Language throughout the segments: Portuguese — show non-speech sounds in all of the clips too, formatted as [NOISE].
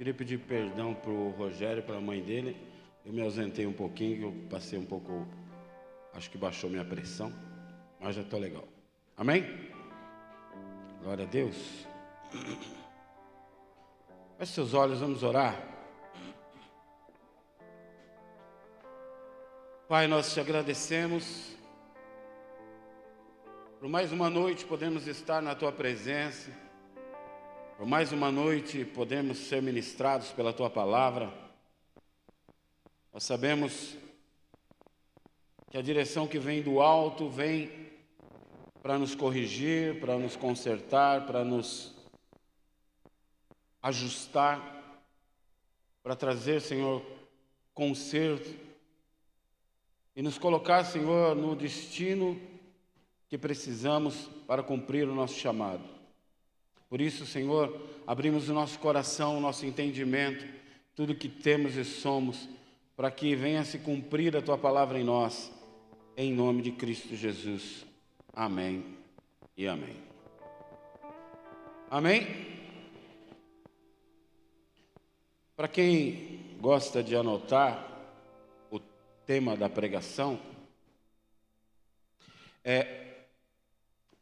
Queria pedir perdão para o Rogério, para a mãe dele. Eu me ausentei um pouquinho, eu passei um pouco, acho que baixou minha pressão, mas já estou legal. Amém? Glória a Deus. [COUGHS] Feche seus olhos, vamos orar. Pai, nós te agradecemos por mais uma noite podemos estar na tua presença, por mais uma noite podemos ser ministrados pela tua palavra. Nós sabemos que a direção que vem do alto vem para nos corrigir, para nos consertar, para nos ajustar, para trazer, Senhor, conserto e nos colocar, Senhor, no destino que precisamos para cumprir o nosso chamado. Por isso, Senhor, abrimos o nosso coração, o nosso entendimento, tudo que temos e somos para que venha se cumprir a tua palavra em nós, em nome de Cristo Jesus. Amém e amém. Amém? Para quem gosta de anotar o tema da pregação, é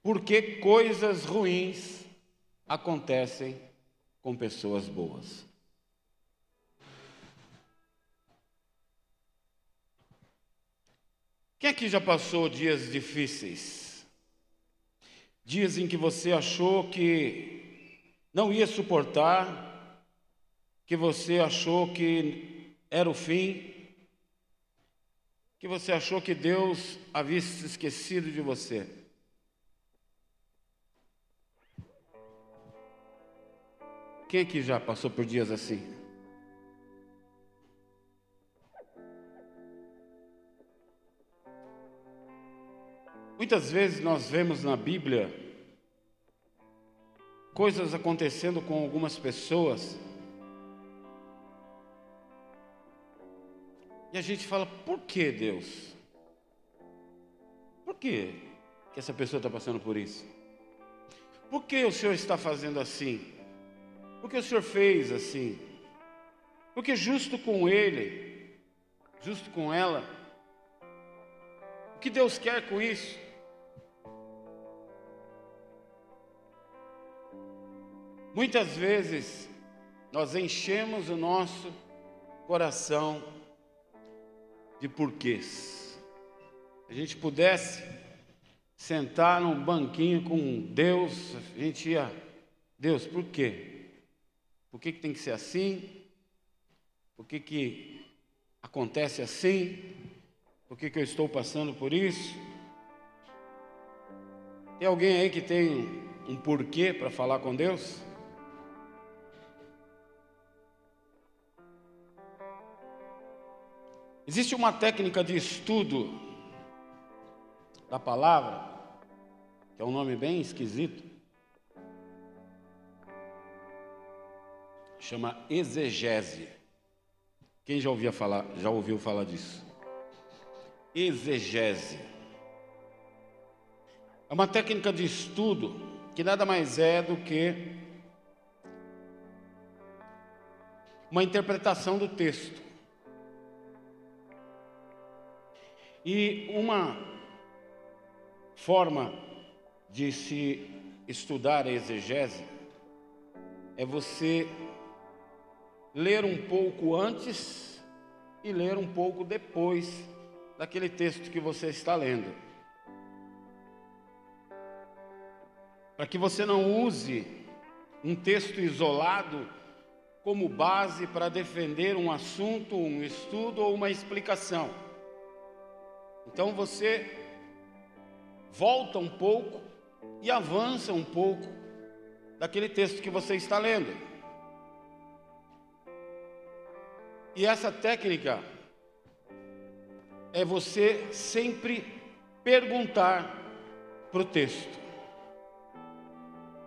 por que coisas ruins acontecem com pessoas boas. Quem aqui já passou dias difíceis? Dias em que você achou que não ia suportar, que você achou que era o fim, que você achou que Deus havia se esquecido de você. Quem aqui já passou por dias assim? Muitas vezes nós vemos na Bíblia coisas acontecendo com algumas pessoas e a gente fala: por que Deus? Por que, que essa pessoa está passando por isso? Por que o Senhor está fazendo assim? Por que o Senhor fez assim? Porque justo com ele, justo com ela, o que Deus quer com isso? Muitas vezes nós enchemos o nosso coração de porquês. Se a gente pudesse sentar num banquinho com Deus, a gente ia, Deus, por quê? Por que, que tem que ser assim? Por que, que acontece assim? Por que, que eu estou passando por isso? Tem alguém aí que tem um porquê para falar com Deus? Existe uma técnica de estudo da palavra, que é um nome bem esquisito, chama exegese. Quem já ouvia falar, já ouviu falar disso? Exegese. É uma técnica de estudo que nada mais é do que uma interpretação do texto. E uma forma de se estudar a exegese é você ler um pouco antes e ler um pouco depois daquele texto que você está lendo. Para que você não use um texto isolado como base para defender um assunto, um estudo ou uma explicação. Então você volta um pouco e avança um pouco daquele texto que você está lendo. E essa técnica é você sempre perguntar para o texto: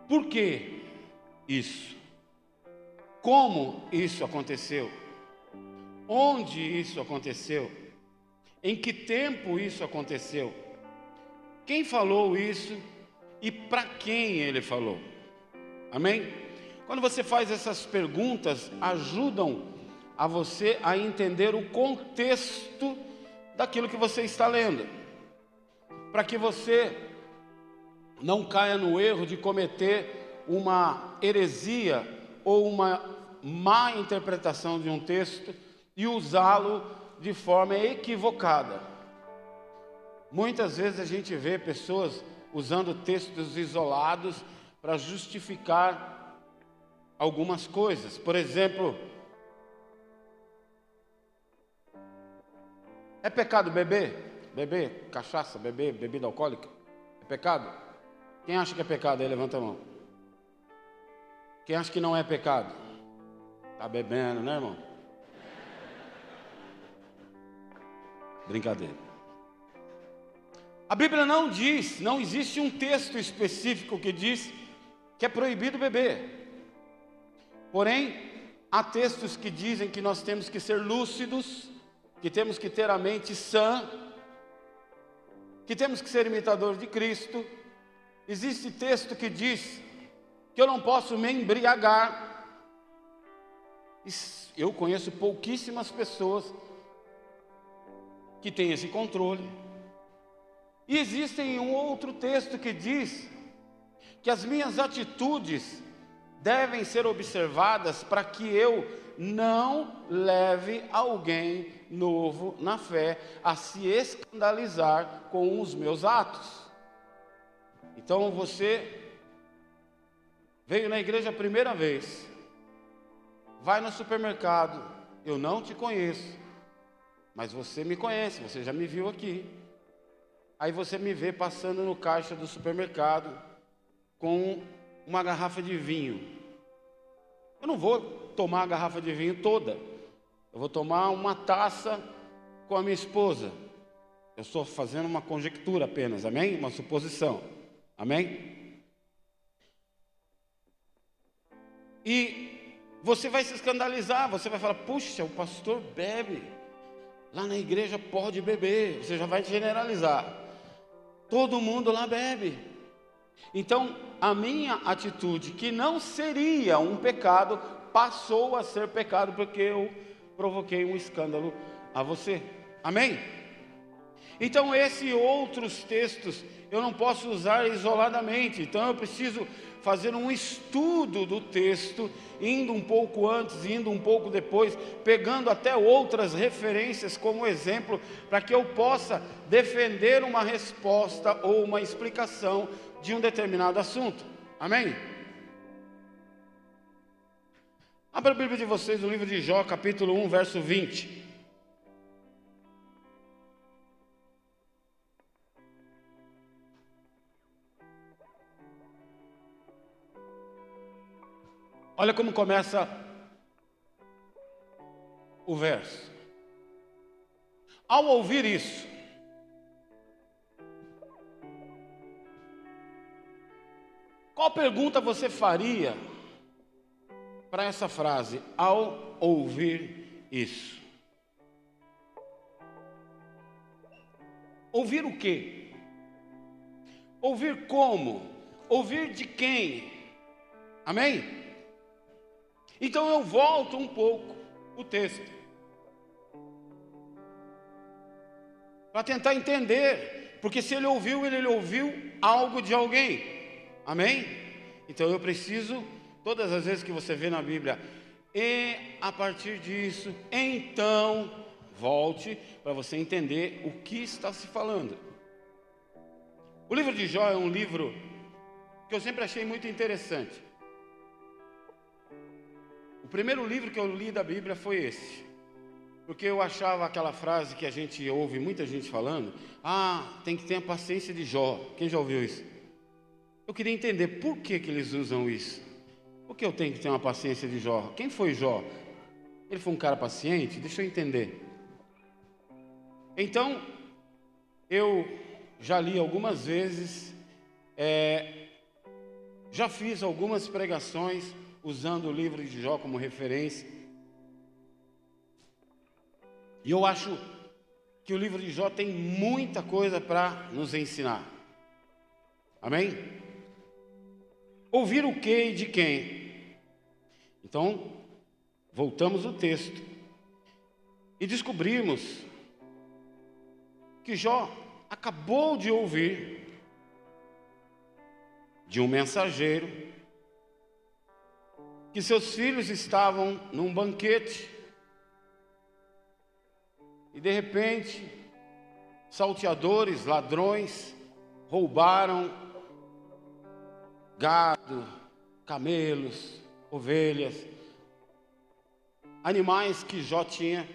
por que isso? Como isso aconteceu? Onde isso aconteceu? Em que tempo isso aconteceu? Quem falou isso e para quem ele falou? Amém? Quando você faz essas perguntas, ajudam a você a entender o contexto daquilo que você está lendo, para que você não caia no erro de cometer uma heresia ou uma má interpretação de um texto e usá-lo de forma equivocada. Muitas vezes a gente vê pessoas usando textos isolados para justificar algumas coisas. Por exemplo, é pecado beber? Beber cachaça, beber bebida alcoólica? É pecado? Quem acha que é pecado aí, levanta a mão. Quem acha que não é pecado? Está bebendo, né, irmão? Brincadeira. A Bíblia não diz, não existe um texto específico que diz que é proibido beber. Porém, há textos que dizem que nós temos que ser lúcidos, que temos que ter a mente sã, que temos que ser imitadores de Cristo. Existe texto que diz que eu não posso me embriagar. Eu conheço pouquíssimas pessoas que têm esse controle. E existe um outro texto que diz que as minhas atitudes devem ser observadas para que eu não leve alguém novo na fé a se escandalizar com os meus atos. Então você veio na igreja a primeira vez, vai no supermercado, eu não te conheço, mas você me conhece, você já me viu aqui. Aí você me vê passando no caixa do supermercado com uma garrafa de vinho. Eu não vou tomar a garrafa de vinho toda. Eu vou tomar uma taça com a minha esposa. Eu estou fazendo uma conjectura apenas, amém? Uma suposição, amém? E você vai se escandalizar, você vai falar: puxa, o pastor bebe, lá na igreja pode beber, você já vai generalizar. Todo mundo lá bebe. Então, a minha atitude, que não seria um pecado, passou a ser pecado porque eu provoquei um escândalo a você. Amém? Então, esses outros textos eu não posso usar isoladamente, então eu preciso fazer um estudo do texto, indo um pouco antes, indo um pouco depois, pegando até outras referências como exemplo, para que eu possa defender uma resposta ou uma explicação de um determinado assunto. Amém? Abra a Bíblia de vocês no livro de Jó, capítulo 1, verso 20. Olha como começa o verso. Ao ouvir isso, Qual pergunta você faria para essa frase ao ouvir isso? Ouvir o quê? Ouvir como? Ouvir de quem? Amém? Então eu volto um pouco o texto. Para tentar entender, porque se ele ouviu, ele ouviu algo de alguém. Amém? Então eu preciso, todas as vezes que você vê na Bíblia, e a partir disso, então, volte para você entender o que está se falando. O livro de Jó é um livro que eu sempre achei muito interessante. O primeiro livro que eu li da Bíblia foi esse. Porque eu achava aquela frase que a gente ouve muita gente falando: ah, tem que ter a paciência de Jó. Quem já ouviu isso? Eu queria entender por que, que eles usam isso. Por que eu tenho que ter uma paciência de Jó? Quem foi Jó? Ele foi um cara paciente? Deixa eu entender. Então, eu já li algumas vezes, é, já fiz algumas pregações usando o livro de Jó como referência. E eu acho que o livro de Jó tem muita coisa para nos ensinar. Amém? Ouvir o que e de quem? Então, voltamos ao texto. E descobrimos que Jó acabou de ouvir de um mensageiro que seus filhos estavam num banquete e de repente salteadores, ladrões roubaram gado, camelos, ovelhas, animais que Jó tinha.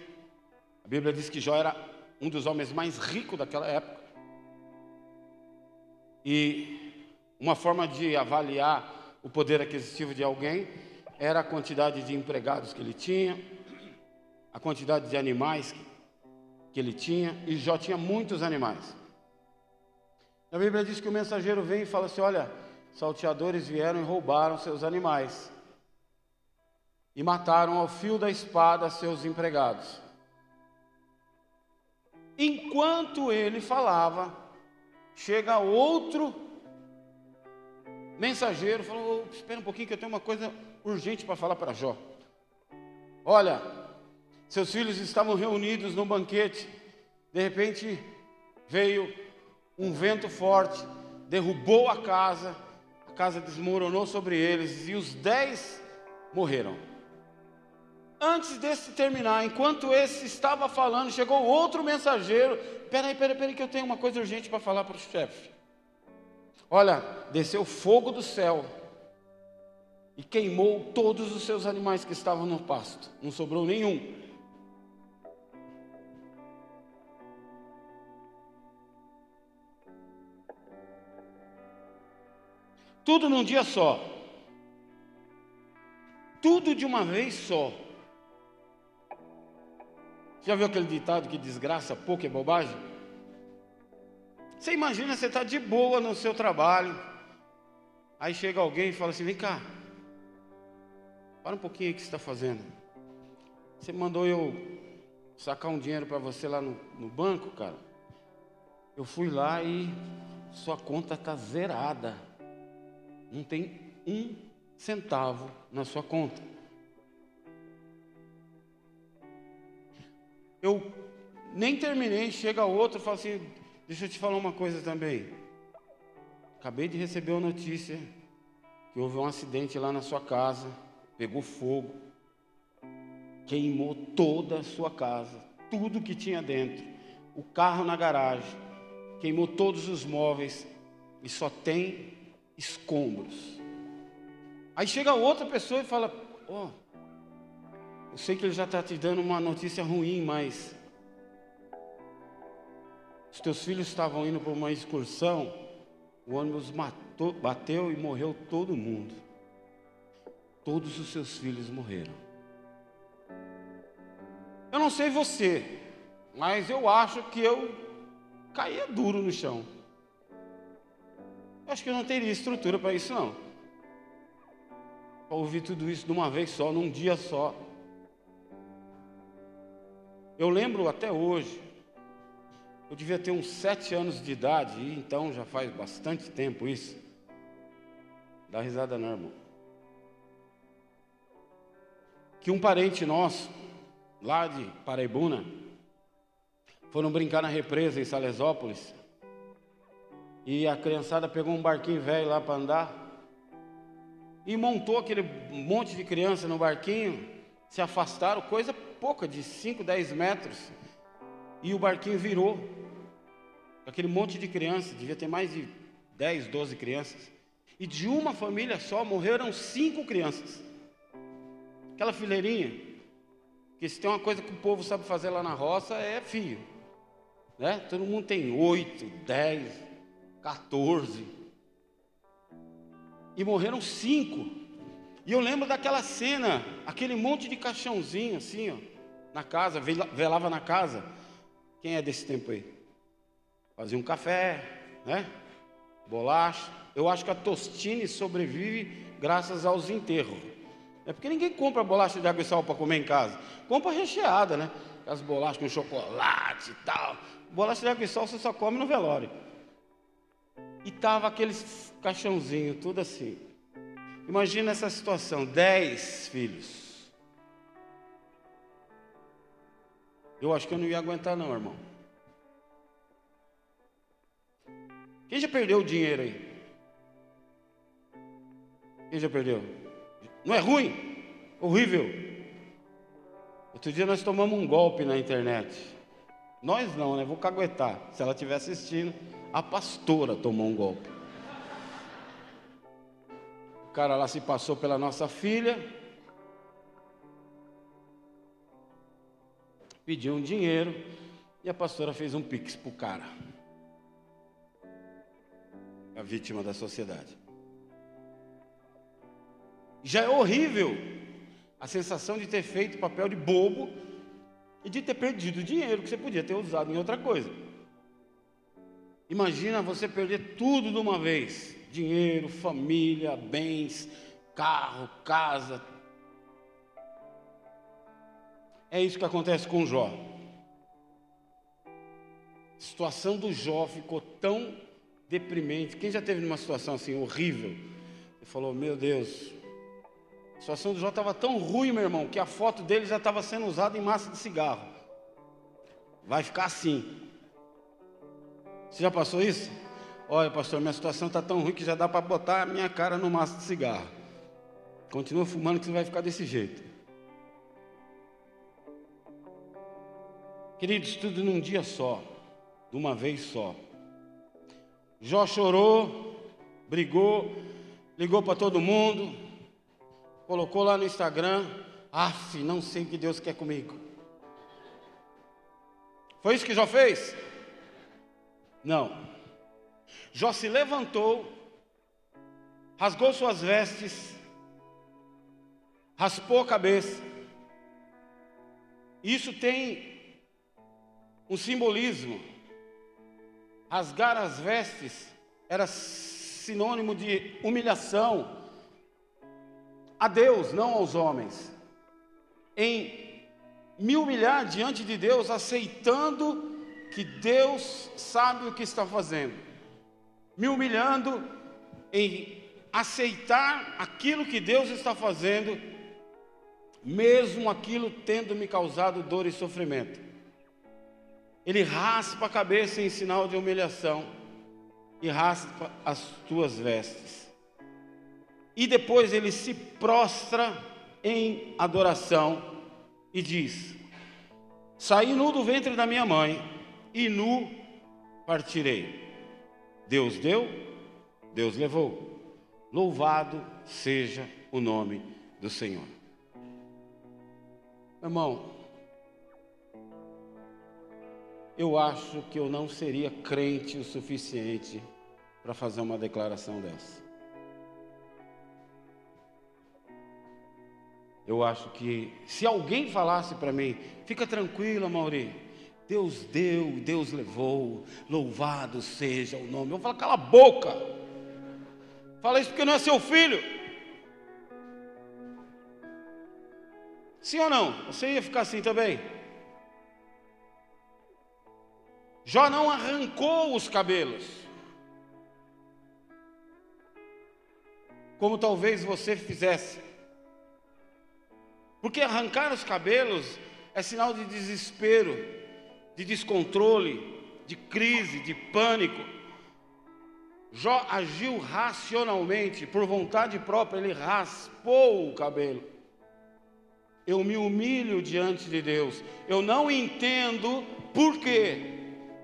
A Bíblia diz que Jó era um dos homens mais ricos daquela época. E uma forma de avaliar o poder aquisitivo de alguém era a quantidade de empregados que ele tinha, a quantidade de animais que ele tinha, e Jó tinha muitos animais. A Bíblia diz que o mensageiro vem e fala assim: Olha, salteadores vieram e roubaram seus animais e mataram ao fio da espada seus empregados. Enquanto ele falava, chega outro mensageiro, falou: Espera um pouquinho que eu tenho uma coisa urgente para falar para Jó. Olha, seus filhos estavam reunidos no banquete, de repente veio um vento forte, derrubou a casa, a casa desmoronou sobre eles e os dez morreram. Antes desse terminar, enquanto esse estava falando, chegou outro mensageiro. Peraí, peraí, peraí, que eu tenho uma coisa urgente para falar para o chefe. Olha, desceu fogo do céu e queimou todos os seus animais que estavam no pasto, não sobrou nenhum. Tudo num dia só. Tudo de uma vez só. Já viu aquele ditado que desgraça pouco é bobagem? Você imagina, você está de boa no seu trabalho, aí chega alguém e fala assim: vem cá, para um pouquinho aí que você está fazendo. Você mandou eu sacar um dinheiro para você lá no, no banco, cara. Eu fui lá e sua conta está zerada. Não tem um centavo na sua conta. Eu nem terminei, chega outro e fala assim: Deixa eu te falar uma coisa também. Acabei de receber uma notícia que houve um acidente lá na sua casa, pegou fogo, queimou toda a sua casa, tudo que tinha dentro, o carro na garagem, queimou todos os móveis e só tem escombros. Aí chega outra pessoa e fala: Ó, oh, eu sei que ele já está te dando uma notícia ruim, mas os teus filhos estavam indo para uma excursão, o ônibus matou, bateu e morreu todo mundo. Todos os seus filhos morreram. Eu não sei você, mas eu acho que eu caía duro no chão. Eu acho que eu não teria estrutura para isso, não. Para ouvir tudo isso de uma vez só, num dia só. Eu lembro até hoje, eu devia ter uns sete anos de idade, e então já faz bastante tempo isso. Dá risada não, irmão. Que um parente nosso, lá de Paraibuna, foram brincar na represa em Salesópolis. E a criançada pegou um barquinho velho lá para andar. E montou aquele monte de criança no barquinho. Se afastaram, coisa pouca, de 5, 10 metros. E o barquinho virou. Aquele monte de crianças, devia ter mais de 10, 12 crianças. E de uma família só morreram cinco crianças. Aquela fileirinha. Que se tem uma coisa que o povo sabe fazer lá na roça é fio. Né? Todo mundo tem oito, dez, 14. E morreram cinco. E eu lembro daquela cena, aquele monte de caixãozinho assim, ó, na casa, velava na casa. Quem é desse tempo aí? Fazia um café, né? Bolacha. Eu acho que a Tostine sobrevive graças aos enterros. É porque ninguém compra bolacha de água e sal para comer em casa. Compra recheada, né? As bolachas com chocolate e tal. Bolacha de água e sal você só come no velório. E tava aqueles caixãozinho, tudo assim. Imagina essa situação: dez filhos. Eu acho que eu não ia aguentar, não, irmão. Quem já perdeu o dinheiro aí? Quem já perdeu? Não é ruim? Horrível. Outro dia nós tomamos um golpe na internet. Nós não, né? Vou caguetar. Se ela estiver assistindo, a pastora tomou um golpe. Cara lá se passou pela nossa filha, pediu um dinheiro e a pastora fez um pix pro cara. A vítima da sociedade. Já é horrível a sensação de ter feito papel de bobo e de ter perdido dinheiro que você podia ter usado em outra coisa. Imagina você perder tudo de uma vez: dinheiro, família, bens, carro, casa. É isso que acontece com Jó. A situação do Jó ficou tão deprimente. Quem já teve numa situação assim horrível? Ele falou: Meu Deus, a situação do Jó estava tão ruim, meu irmão, que a foto dele já estava sendo usada em massa de cigarro. Vai ficar assim. Você já passou isso? Olha, pastor, minha situação está tão ruim que já dá para botar a minha cara no massa de cigarro. Continua fumando que você vai ficar desse jeito. Queridos, tudo num dia só, de uma vez só. Jó chorou, brigou, ligou para todo mundo, colocou lá no Instagram, af, não sei o que Deus quer comigo. Foi isso que Jó fez? Não. Jó se levantou, rasgou suas vestes, raspou a cabeça. Isso tem um simbolismo. Rasgar as vestes era sinônimo de humilhação, a Deus, não aos homens, em me humilhar diante de Deus, aceitando que Deus sabe o que está fazendo, me humilhando em aceitar aquilo que Deus está fazendo, mesmo aquilo tendo me causado dor e sofrimento. Ele raspa a cabeça em sinal de humilhação e raspa as tuas vestes e depois ele se prostra em adoração e diz: Saí nu do ventre da minha mãe e nu partirei. Deus deu, Deus levou. Louvado seja o nome do Senhor. Irmão, eu acho que eu não seria crente o suficiente para fazer uma declaração dessa. Eu acho que se alguém falasse para mim, fica tranquilo, Mauri, Deus deu, Deus levou, louvado seja o nome. Eu falo, cala a boca. Fala isso porque não é seu filho. Sim ou não? Você ia ficar assim também? Jó não arrancou os cabelos. Como talvez você fizesse. Porque arrancar os cabelos é sinal de desespero, de descontrole, de crise, de pânico. Jó agiu racionalmente, por vontade própria, ele raspou o cabelo. Eu me humilho diante de Deus. Eu não entendo por quê,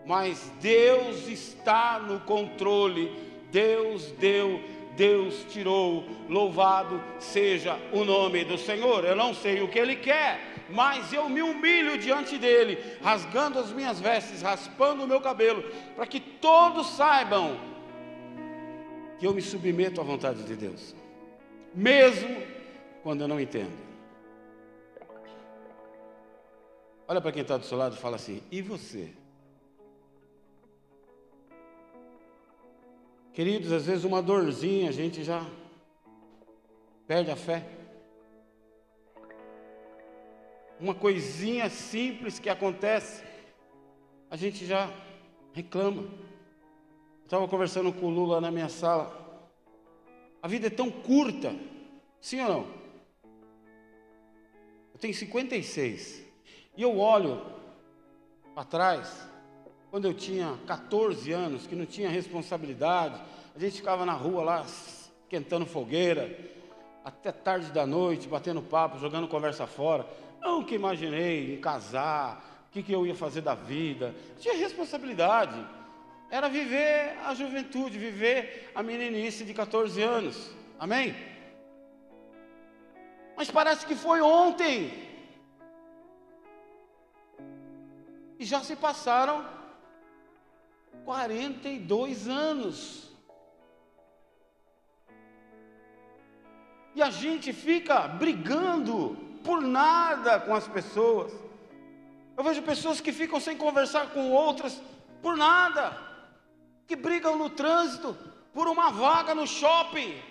mas Deus está no controle. Deus deu Deus tirou, louvado seja o nome do Senhor. Eu não sei o que Ele quer, mas eu me humilho diante dEle, rasgando as minhas vestes, raspando o meu cabelo, para que todos saibam que eu me submeto à vontade de Deus, mesmo quando eu não entendo. Olha para quem está do seu lado e fala assim: e você? Queridos, às vezes uma dorzinha a gente já perde a fé. Uma coisinha simples que acontece, a gente já reclama. Estava conversando com o Lula na minha sala. A vida é tão curta Sim ou não? Eu tenho 56. E eu olho para trás, quando eu tinha 14 anos, que não tinha responsabilidade, a gente ficava na rua lá, esquentando fogueira, até tarde da noite, batendo papo, jogando conversa fora. Nunca imaginei em casar, o que, que eu ia fazer da vida. Tinha responsabilidade. Era viver a juventude, viver a meninice de 14 anos. Amém? Mas parece que foi ontem. E já se passaram 42 anos. E a gente fica brigando por nada com as pessoas. Eu vejo pessoas que ficam sem conversar com outras por nada, que brigam no trânsito por uma vaga no shopping.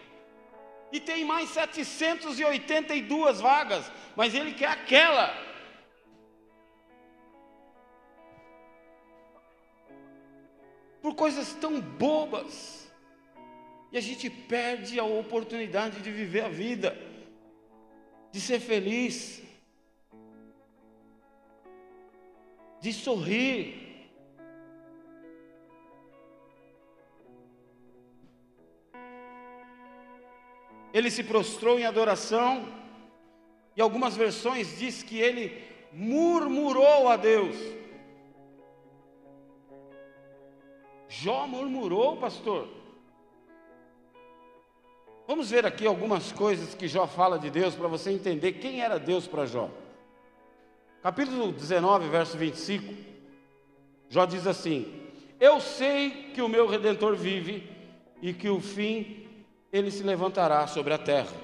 E tem mais 782 vagas, mas ele quer aquela. Por coisas tão bobas. E a gente perde a oportunidade de viver a vida, de ser feliz, de sorrir. Ele se prostrou em adoração, e algumas versões diz que ele murmurou a Deus. Jó murmurou, pastor. Vamos ver aqui algumas coisas que Jó fala de Deus para você entender quem era Deus para Jó. Capítulo 19, verso 25. Jó diz assim: Eu sei que o meu redentor vive e que o fim ele se levantará sobre a terra.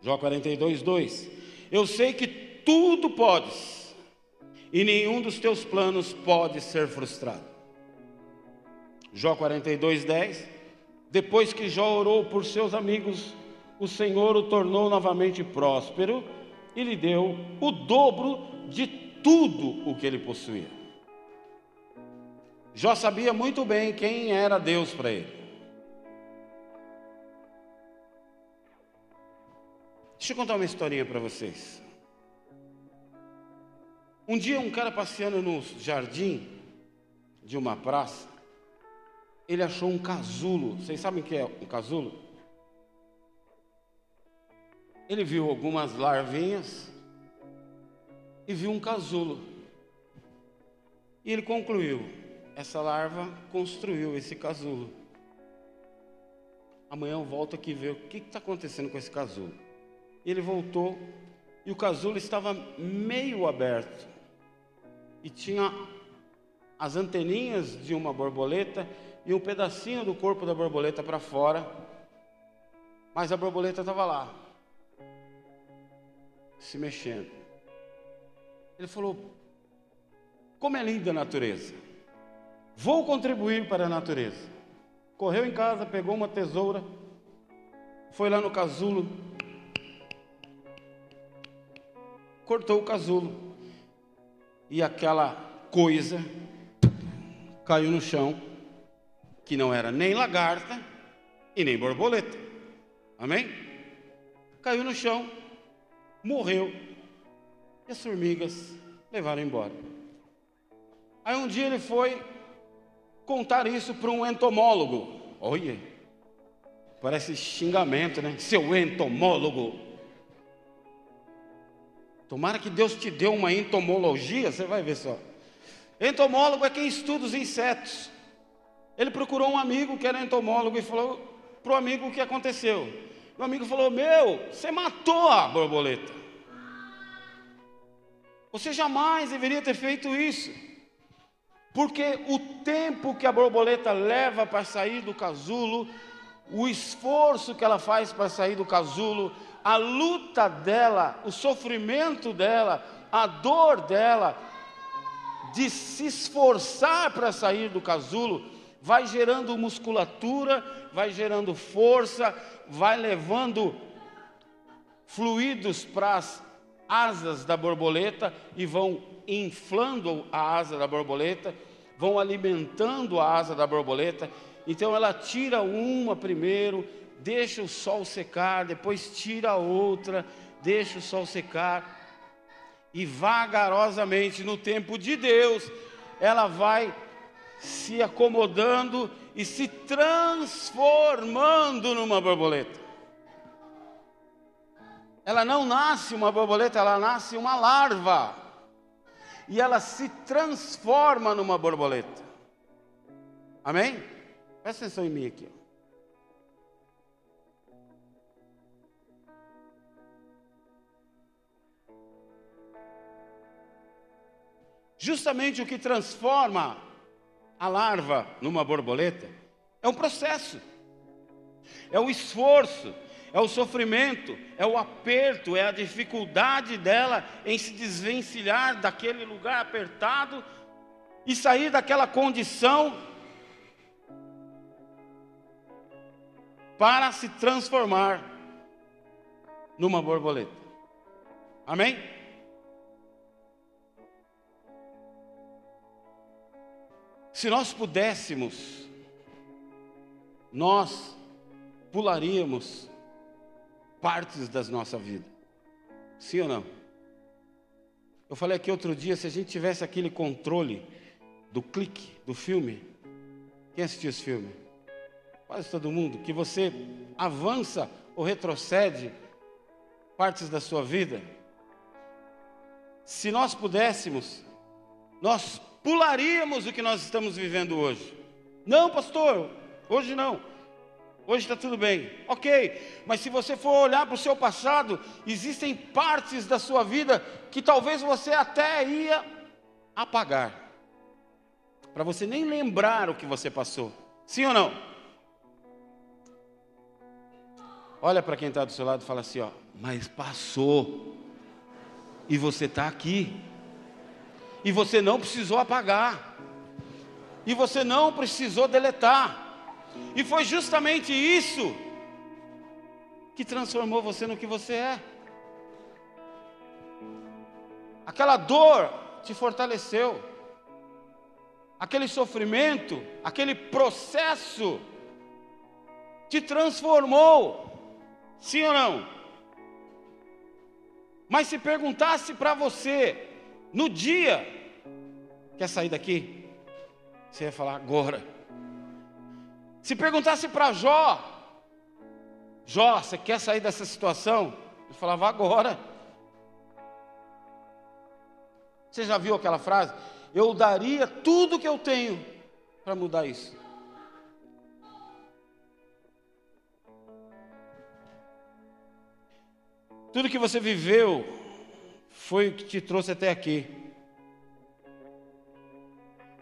Jó 42, 2. Eu sei que tudo podes e nenhum dos teus planos pode ser frustrado. Jó 42, 10. Depois que Jó orou por seus amigos, o Senhor o tornou novamente próspero e lhe deu o dobro de tudo o que ele possuía. Jó sabia muito bem quem era Deus para ele. Deixa eu contar uma historinha para vocês. Um dia, um cara passeando no jardim de uma praça, ele achou um casulo. Vocês sabem o que é um casulo? Ele viu algumas larvinhas e viu um casulo. E ele concluiu: essa larva construiu esse casulo. Amanhã eu volto aqui ver o que está acontecendo com esse casulo. Ele voltou e o casulo estava meio aberto e tinha as anteninhas de uma borboleta e um pedacinho do corpo da borboleta para fora, mas a borboleta estava lá, se mexendo. Ele falou: Como é linda a natureza, vou contribuir para a natureza. Correu em casa, pegou uma tesoura, foi lá no casulo, cortou o casulo, e aquela coisa caiu no chão que não era nem lagarta e nem borboleta. Amém? Caiu no chão, morreu, e as formigas levaram embora. Aí um dia ele foi contar isso para um entomólogo. Olha, parece xingamento, né? Seu entomólogo. Tomara que Deus te dê uma entomologia, você vai ver só. Entomólogo é quem estuda os insetos. Ele procurou um amigo que era entomólogo e falou para o amigo o que aconteceu. O amigo falou: Meu, você matou a borboleta. Você jamais deveria ter feito isso. Porque o tempo que a borboleta leva para sair do casulo, o esforço que ela faz para sair do casulo, a luta dela, o sofrimento dela, a dor dela, de se esforçar para sair do casulo, vai gerando musculatura, vai gerando força, vai levando fluidos para as asas da borboleta e vão inflando a asa da borboleta, vão alimentando a asa da borboleta. Então ela tira uma primeiro, deixa o sol secar, depois tira a outra, deixa o sol secar. E vagarosamente, no tempo de Deus, ela vai se acomodando e se transformando numa borboleta. Ela não nasce uma borboleta, ela nasce uma larva. E ela se transforma numa borboleta. Amém? Presta atenção em mim aqui. Justamente o que transforma a larva numa borboleta é um processo, é o esforço, é o sofrimento, é o aperto, é a dificuldade dela em se desvencilhar daquele lugar apertado e sair daquela condição para se transformar numa borboleta. Amém? Se nós pudéssemos, nós pularíamos partes das nossa vida. Sim ou não? Eu falei aqui outro dia, se a gente tivesse aquele controle do clique do filme, quem assistiu esse filme? Quase todo mundo, que você avança ou retrocede partes da sua vida. Se nós pudéssemos, nós pularíamos o que nós estamos vivendo hoje. Não, pastor, hoje não. Hoje está tudo bem. Ok, mas se você for olhar para o seu passado, existem partes da sua vida que talvez você até ia apagar. Para você nem lembrar o que você passou. Sim ou não? Olha para quem está do seu lado e fala assim: ó, mas passou. E você está aqui e você não precisou apagar, e você não precisou deletar, e foi justamente isso que transformou você no que você é. Aquela dor te fortaleceu, aquele sofrimento, aquele processo te transformou, sim ou não? Mas se perguntasse para você, no dia Quer sair daqui? Você ia falar agora. Se perguntasse para Jó, Jó, você quer sair dessa situação? Ele falava agora. Você já viu aquela frase? Eu daria tudo que eu tenho para mudar isso. Tudo que você viveu foi o que te trouxe até aqui.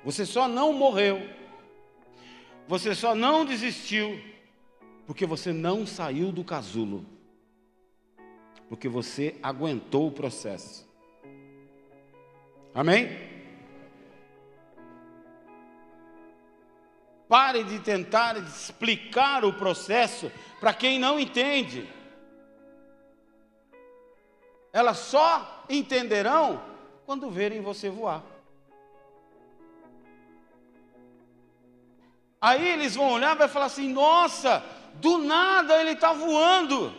Você só não morreu. Você só não desistiu porque você não saiu do casulo. Porque você aguentou o processo. Amém? Pare de tentar explicar o processo para quem não entende. Elas só entenderão quando verem você voar. Aí eles vão olhar e vai falar assim: nossa, do nada ele está voando.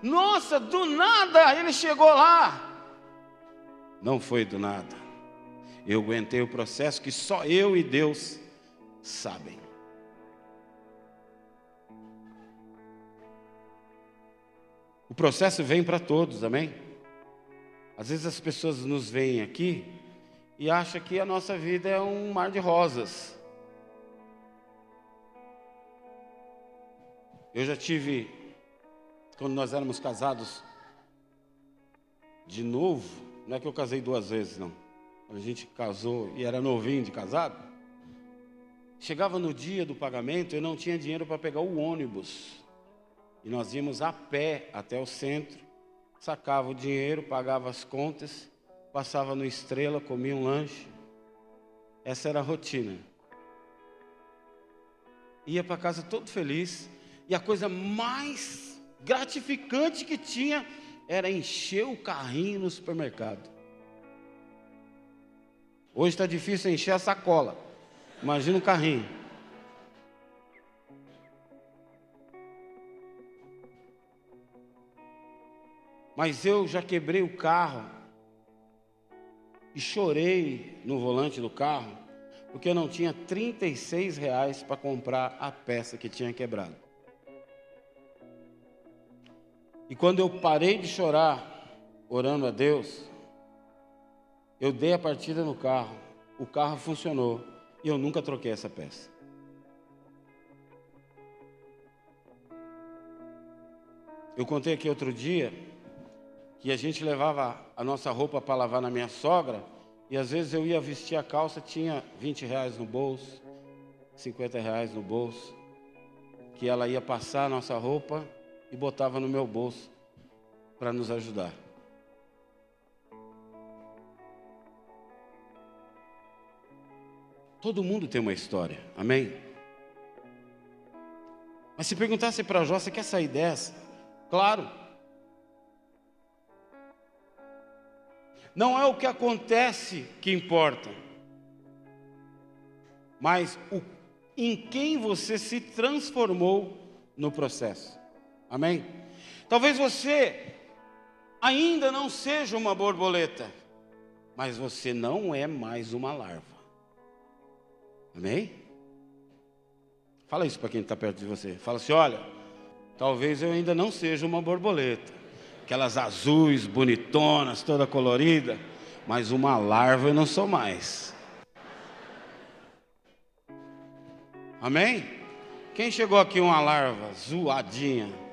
Nossa, do nada ele chegou lá. Não foi do nada. Eu aguentei o processo que só eu e Deus sabem. O processo vem para todos, amém? Às vezes as pessoas nos veem aqui e acham que a nossa vida é um mar de rosas. Eu já tive, quando nós éramos casados de novo, não é que eu casei duas vezes, não. A gente casou e era novinho de casado. Chegava no dia do pagamento, eu não tinha dinheiro para pegar o ônibus. E nós íamos a pé até o centro, sacava o dinheiro, pagava as contas, passava no Estrela, comia um lanche. Essa era a rotina. Ia para casa todo feliz, e a coisa mais gratificante que tinha era encher o carrinho no supermercado. Hoje está difícil encher a sacola. Imagina o carrinho. Mas eu já quebrei o carro e chorei no volante do carro, porque eu não tinha 36 reais para comprar a peça que tinha quebrado. E quando eu parei de chorar, orando a Deus, eu dei a partida no carro, o carro funcionou e eu nunca troquei essa peça. Eu contei aqui outro dia que a gente levava a nossa roupa para lavar na minha sogra e às vezes eu ia vestir a calça, tinha 20 reais no bolso, 50 reais no bolso, que ela ia passar a nossa roupa e botava no meu bolso para nos ajudar. Todo mundo tem uma história, amém? Mas se perguntasse para Jó, você quer sair dessa? Claro. Não é o que acontece que importa, mas o, em quem você se transformou no processo. Amém? Talvez você ainda não seja uma borboleta, mas você não é mais uma larva. Amém? Fala isso para quem está perto de você. Fala assim: olha, talvez eu ainda não seja uma borboleta, aquelas azuis, bonitonas, toda colorida, mas uma larva eu não sou mais. Amém? Quem chegou aqui uma larva zoadinha?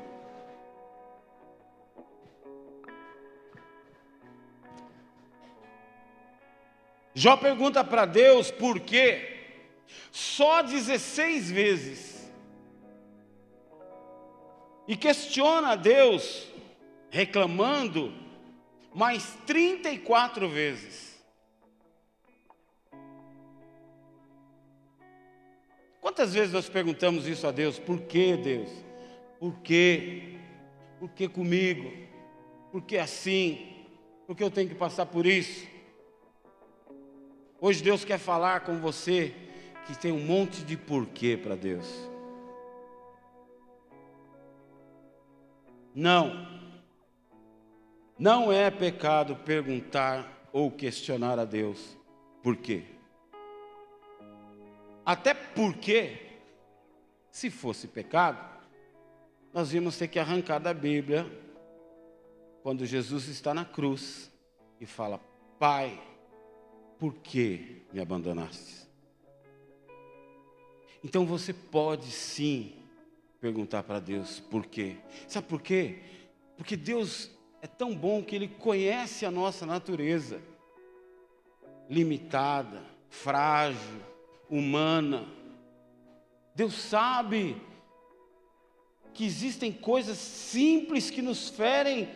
Jó pergunta para Deus por quê? Só 16 vezes. E questiona a Deus, reclamando, mais 34 vezes. Quantas vezes nós perguntamos isso a Deus? Por que Deus? Por quê? Por que comigo? Por que assim? Por que eu tenho que passar por isso? Hoje Deus quer falar com você que tem um monte de porquê para Deus. Não. Não é pecado perguntar ou questionar a Deus por quê. Até porque, se fosse pecado, nós íamos ter que arrancar da Bíblia quando Jesus está na cruz e fala: Pai, por que me abandonaste? Então você pode sim perguntar para Deus por quê. Sabe por quê? Porque Deus é tão bom que Ele conhece a nossa natureza limitada, frágil, humana. Deus sabe que existem coisas simples que nos ferem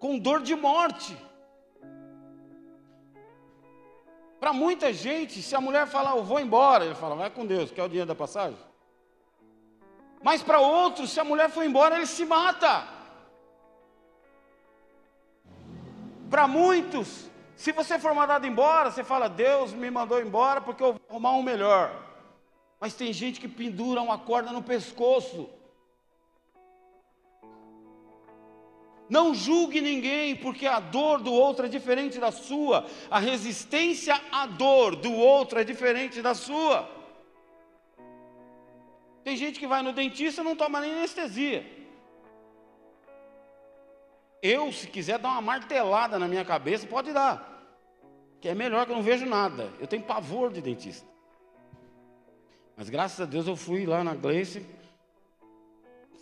com dor de morte. Para muita gente, se a mulher falar, eu vou embora, ele fala, vai com Deus, quer o dinheiro da passagem? Mas para outros, se a mulher for embora, ele se mata. Para muitos, se você for mandado embora, você fala, Deus me mandou embora porque eu vou arrumar um melhor. Mas tem gente que pendura uma corda no pescoço. Não julgue ninguém, porque a dor do outro é diferente da sua, a resistência à dor do outro é diferente da sua. Tem gente que vai no dentista e não toma nem anestesia. Eu, se quiser dar uma martelada na minha cabeça, pode dar. Que é melhor que eu não vejo nada. Eu tenho pavor de dentista. Mas graças a Deus eu fui lá na Gleice.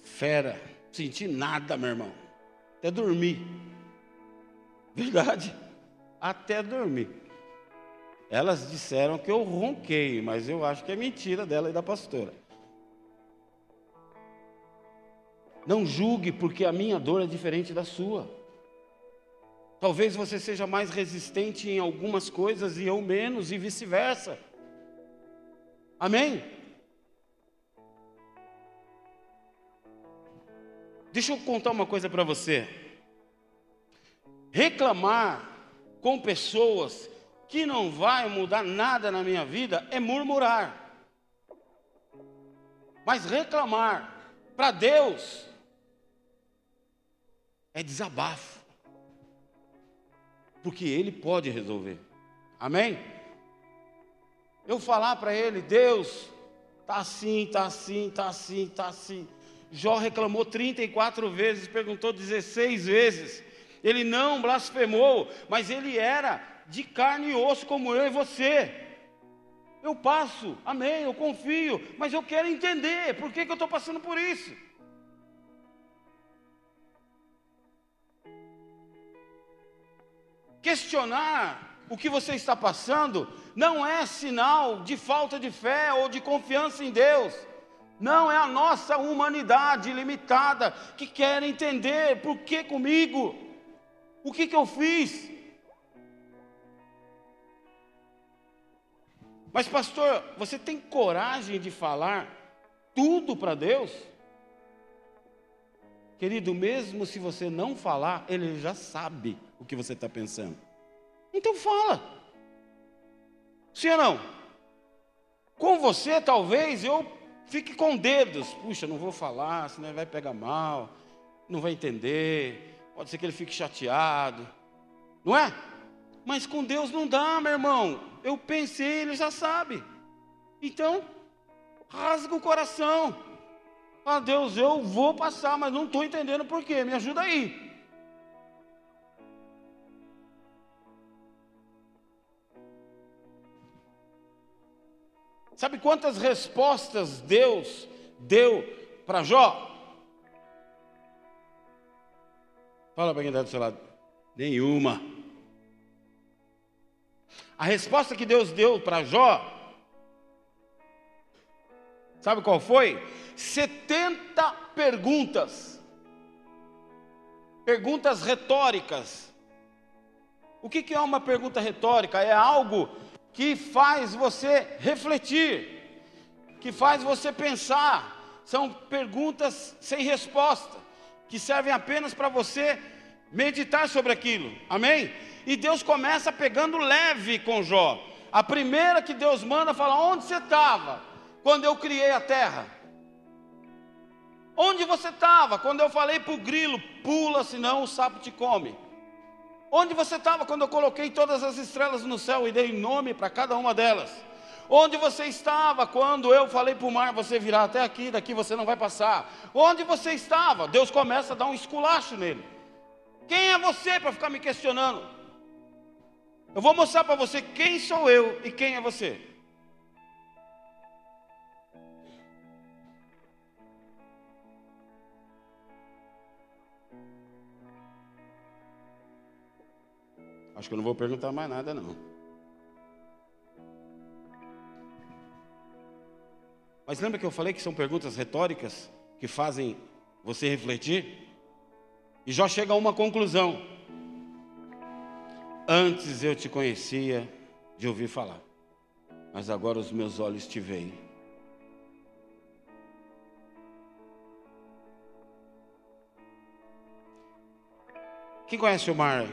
Fera. Senti nada, meu irmão até dormir. Verdade? Até dormir. Elas disseram que eu ronquei, mas eu acho que é mentira dela e da pastora. Não julgue, porque a minha dor é diferente da sua. Talvez você seja mais resistente em algumas coisas e eu menos, e vice-versa. Amém? Deixa eu contar uma coisa para você. Reclamar com pessoas que não vai mudar nada na minha vida é murmurar. Mas reclamar para Deus é desabafo. Porque ele pode resolver. Amém? Eu falar para ele, Deus, tá assim, tá assim, tá assim, tá assim. Jó reclamou 34 vezes, perguntou 16 vezes. Ele não blasfemou, mas ele era de carne e osso como eu e você. Eu passo, amém, eu confio, mas eu quero entender por que, que eu estou passando por isso. Questionar o que você está passando não é sinal de falta de fé ou de confiança em Deus. Não é a nossa humanidade limitada que quer entender por que comigo, o que, que eu fiz. Mas, pastor, você tem coragem de falar tudo para Deus? Querido, mesmo se você não falar, Ele já sabe o que você está pensando. Então fala. Sim ou não? Com você, talvez, eu Fique com dedos. Puxa, não vou falar, senão ele vai pegar mal, não vai entender. Pode ser que ele fique chateado. Não é? Mas com Deus não dá, meu irmão. Eu pensei, ele já sabe. Então, rasga o coração. Ah, Deus, eu vou passar, mas não estou entendendo por quê. Me ajuda aí. Sabe quantas respostas Deus deu para Jó? Fala para quem está do seu lado. Nenhuma. A resposta que Deus deu para Jó, sabe qual foi? 70 perguntas. Perguntas retóricas. O que, é uma pergunta retórica? É algo que faz você refletir, que faz você pensar. São perguntas sem resposta, que servem apenas para você meditar sobre aquilo. Amém? E Deus começa pegando leve com Jó. A primeira que Deus manda fala: Onde você estava quando eu criei a terra? Onde você estava quando eu falei para o grilo: Pula, senão o sapo te come? Onde você estava quando eu coloquei todas as estrelas no céu e dei nome para cada uma delas? Onde você estava quando eu falei para o mar, você virá até aqui, daqui você não vai passar? Onde você estava? Deus começa a dar um esculacho nele. Quem é você para ficar me questionando? Eu vou mostrar para você quem sou eu e quem é você. Acho que eu não vou perguntar mais nada, não. Mas lembra que eu falei que são perguntas retóricas que fazem você refletir? E Jó chega a uma conclusão. Antes eu te conhecia de ouvir falar, mas agora os meus olhos te veem. Quem conhece o mar?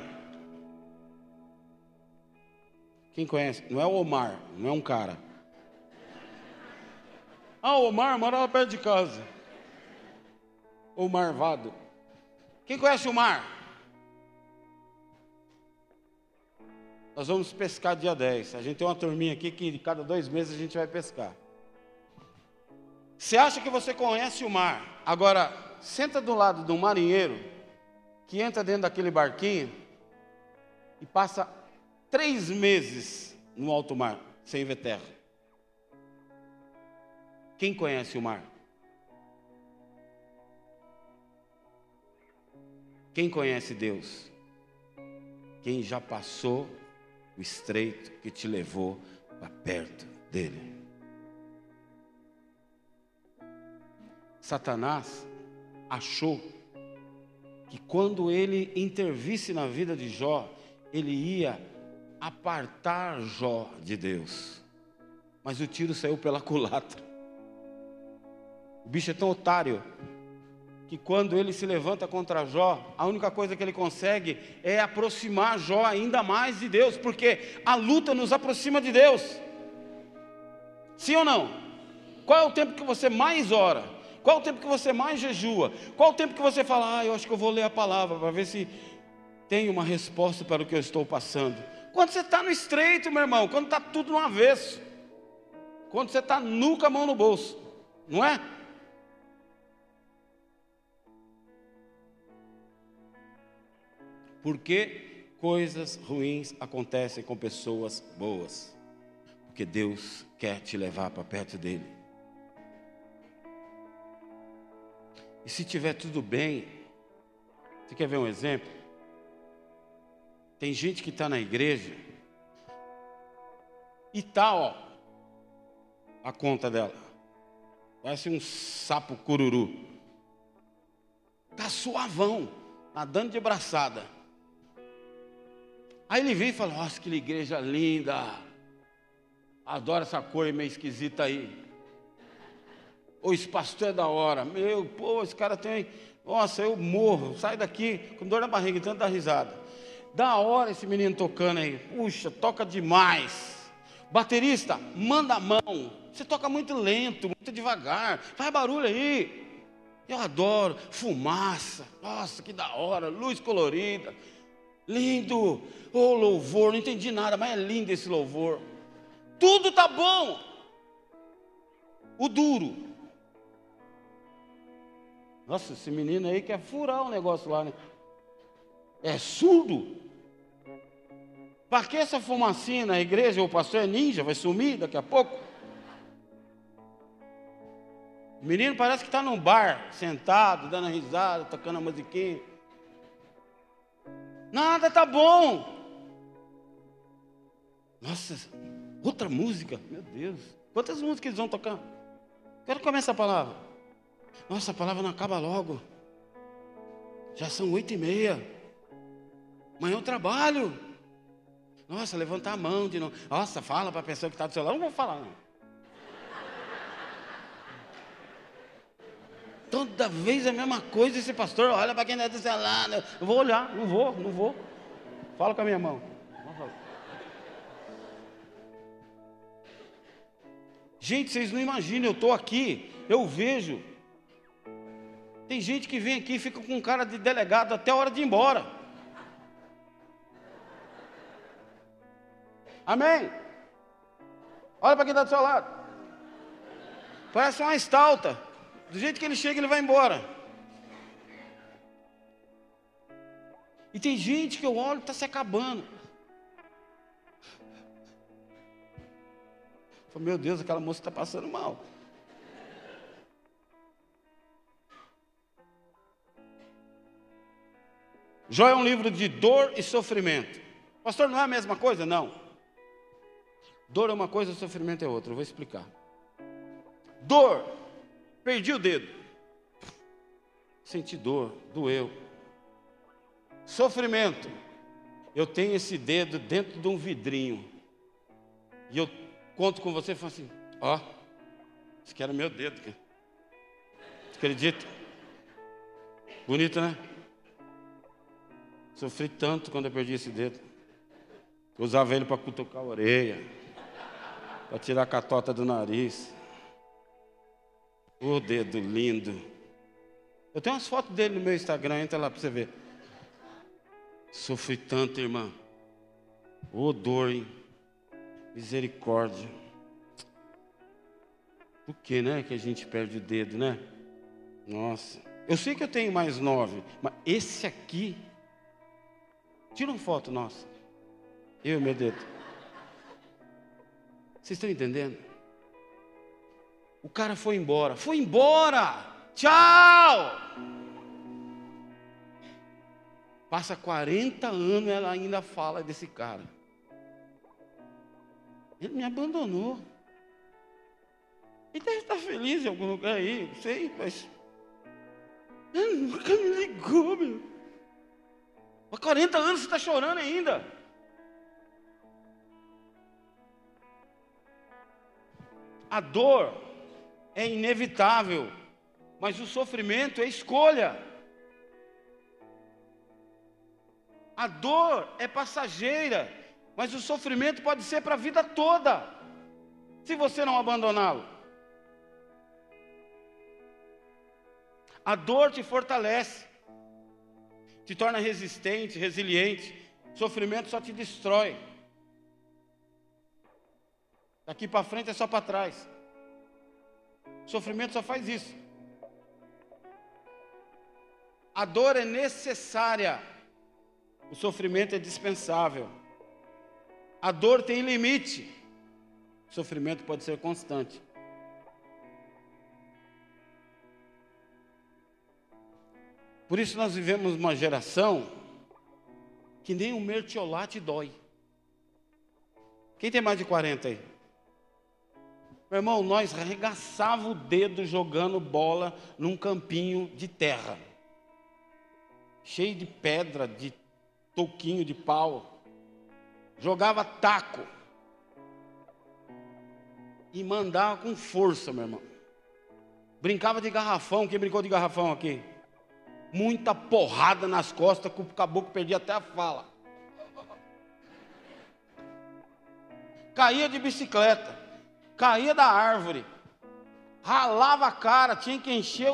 Quem conhece? Não é o Omar, não é um cara. Ah, o Omar morava perto de casa. O Marvado. Quem conhece o mar? Nós vamos pescar dia 10. A gente tem uma turminha aqui que cada dois meses a gente vai pescar. Você acha que você conhece o mar? Agora, senta do lado de um marinheiro que entra dentro daquele barquinho e passa três meses no alto mar, sem ver terra. Quem conhece o mar? Quem conhece Deus? Quem já passou o estreito que te levou para perto dele. Satanás achou que quando ele intervisse na vida de Jó, ele ia apartar Jó de Deus. Mas o tiro saiu pela [LAUGHS] culatra. O bicho é tão otário que quando ele se levanta contra Jó, a única coisa que ele consegue é aproximar Jó ainda mais de Deus, porque a luta nos aproxima de Deus. Sim ou não? Qual é o tempo que você mais ora? Qual o tempo que você mais jejua? Qual o tempo que você fala, ah, eu acho que eu vou ler a palavra para ver se tem uma resposta para o que eu estou passando? Quando você está no estreito, meu irmão, quando está tudo no avesso, quando você está nu com a mão no bolso, não é? Porque coisas ruins acontecem com pessoas boas. Porque Deus quer te levar para perto dele. E se tiver tudo bem, você quer ver um exemplo? Tem gente que está na igreja e tá, ó, a conta dela. Parece um sapo cururu. Tá suavão, nadando de braçada. Aí ele vem e fala: Nossa, que igreja linda. Adoro essa cor meio esquisita aí. Ô, esse pastor é da hora. Meu, pô, esse cara tem. Nossa, eu morro. Sai daqui com dor na barriga, tanto da risada. Da hora esse menino tocando aí. Puxa, toca demais. Baterista, manda a mão. Você toca muito lento, muito devagar. Faz barulho aí. Eu adoro. Fumaça. Nossa, que da hora. Luz colorida. Lindo. Oh, louvor. Não entendi nada, mas é lindo esse louvor. Tudo tá bom. O duro. Nossa, esse menino aí quer furar o um negócio lá, né? É surdo. Para que essa fumacinha na igreja? O pastor é ninja, vai sumir daqui a pouco. O menino parece que está num bar, sentado, dando risada, tocando a musiquinha. Nada tá bom. Nossa, outra música, meu Deus. Quantas músicas eles vão tocar? Quero começar a palavra. Nossa, a palavra não acaba logo. Já são oito e meia. Amanhã eu trabalho. Nossa, levanta a mão de novo. Nossa, fala para a pessoa que está do seu lado. Não vou falar, não. Toda vez a mesma coisa, esse pastor olha para quem está do seu lado. Eu vou olhar, não vou, não vou. Fala com a minha mão. Gente, vocês não imaginam, eu estou aqui, eu vejo. Tem gente que vem aqui e fica com cara de delegado até a hora de ir embora. Amém? Olha para quem está do seu lado. Parece uma estalta. Do jeito que ele chega, ele vai embora. E tem gente que eu olho está se acabando. Falo, meu Deus, aquela moça está passando mal. Jó é um livro de dor e sofrimento. Pastor, não é a mesma coisa? Não. Dor é uma coisa, sofrimento é outra. Eu vou explicar. Dor, perdi o dedo. Senti dor, doeu. Sofrimento, eu tenho esse dedo dentro de um vidrinho. E eu conto com você e falo assim: Ó, oh, isso aqui era meu dedo. Você acredita? Bonito, né? Sofri tanto quando eu perdi esse dedo. Usava ele para cutucar a orelha para tirar a catota do nariz. O dedo lindo. Eu tenho umas fotos dele no meu Instagram, entra lá para você ver. Sofri tanto, irmã. Ô dor, hein? Misericórdia. Por que, né? Que a gente perde o dedo, né? Nossa. Eu sei que eu tenho mais nove, mas esse aqui. Tira uma foto nossa. Eu e meu dedo. Vocês estão entendendo? O cara foi embora. Foi embora! Tchau! Passa 40 anos ela ainda fala desse cara. Ele me abandonou. Ele deve estar feliz em algum lugar aí, não sei, mas. Ele nunca me ligou, meu. Há 40 anos você está chorando ainda. A dor é inevitável, mas o sofrimento é escolha. A dor é passageira, mas o sofrimento pode ser para a vida toda, se você não abandoná-lo. A dor te fortalece, te torna resistente, resiliente. Sofrimento só te destrói. Daqui para frente é só para trás. Sofrimento só faz isso. A dor é necessária. O sofrimento é dispensável. A dor tem limite. O sofrimento pode ser constante. Por isso nós vivemos uma geração que nem o mertiolate dói. Quem tem mais de 40 aí? Meu irmão, nós arregaçava o dedo jogando bola num campinho de terra. Cheio de pedra, de toquinho de pau. Jogava taco. E mandava com força, meu irmão. Brincava de garrafão. Quem brincou de garrafão aqui? muita porrada nas costas que o caboclo perdia até a fala. Caía de bicicleta, caía da árvore, ralava a cara, tinha que encher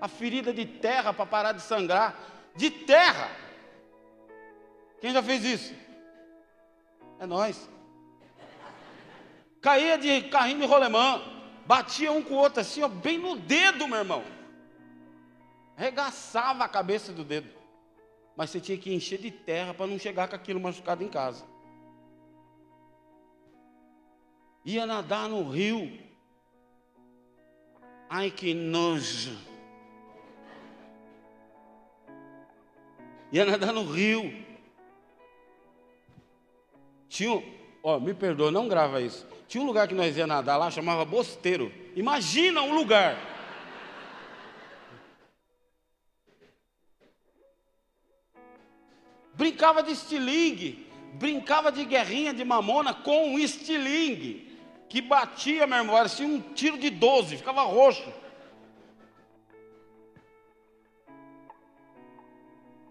a ferida de terra para parar de sangrar. De terra! Quem já fez isso? É nós. Caía de carrinho de rolemã, batia um com o outro assim, ó, bem no dedo, meu irmão regaçava a cabeça do dedo. Mas você tinha que encher de terra para não chegar com aquilo machucado em casa. Ia nadar no rio. Ai que nojo. Ia nadar no rio. Tinha, ó, me perdoa, não grava isso. Tinha um lugar que nós ia nadar lá, chamava Bosteiro. Imagina um lugar Brincava de estilingue, brincava de guerrinha de mamona com um estilingue, que batia, meu irmão, parecia um tiro de 12, ficava roxo.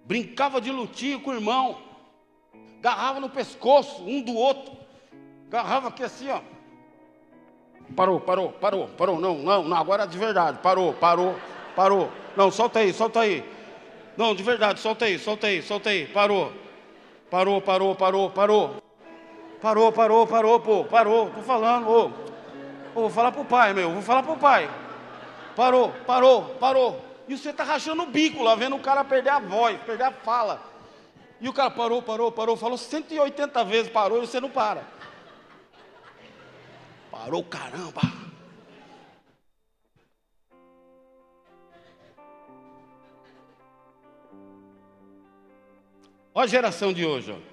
Brincava de lutinha com o irmão, garrava no pescoço um do outro, garrava aqui assim, ó. Parou, parou, parou, parou, não, não, não, agora é de verdade, parou, parou, parou. Não, solta aí, solta aí. Não, de verdade, solta aí, solta aí, solta aí. Parou. Parou, parou, parou, parou. Parou, parou, parou, pô, parou. Tô falando, ô. Ô, vou falar pro pai, meu, vou falar pro pai. Parou, parou, parou. E você tá rachando o bico lá, vendo o cara perder a voz, perder a fala. E o cara parou, parou, parou, falou 180 vezes, parou e você não para. Parou, caramba. Olha a geração de hoje. Ó.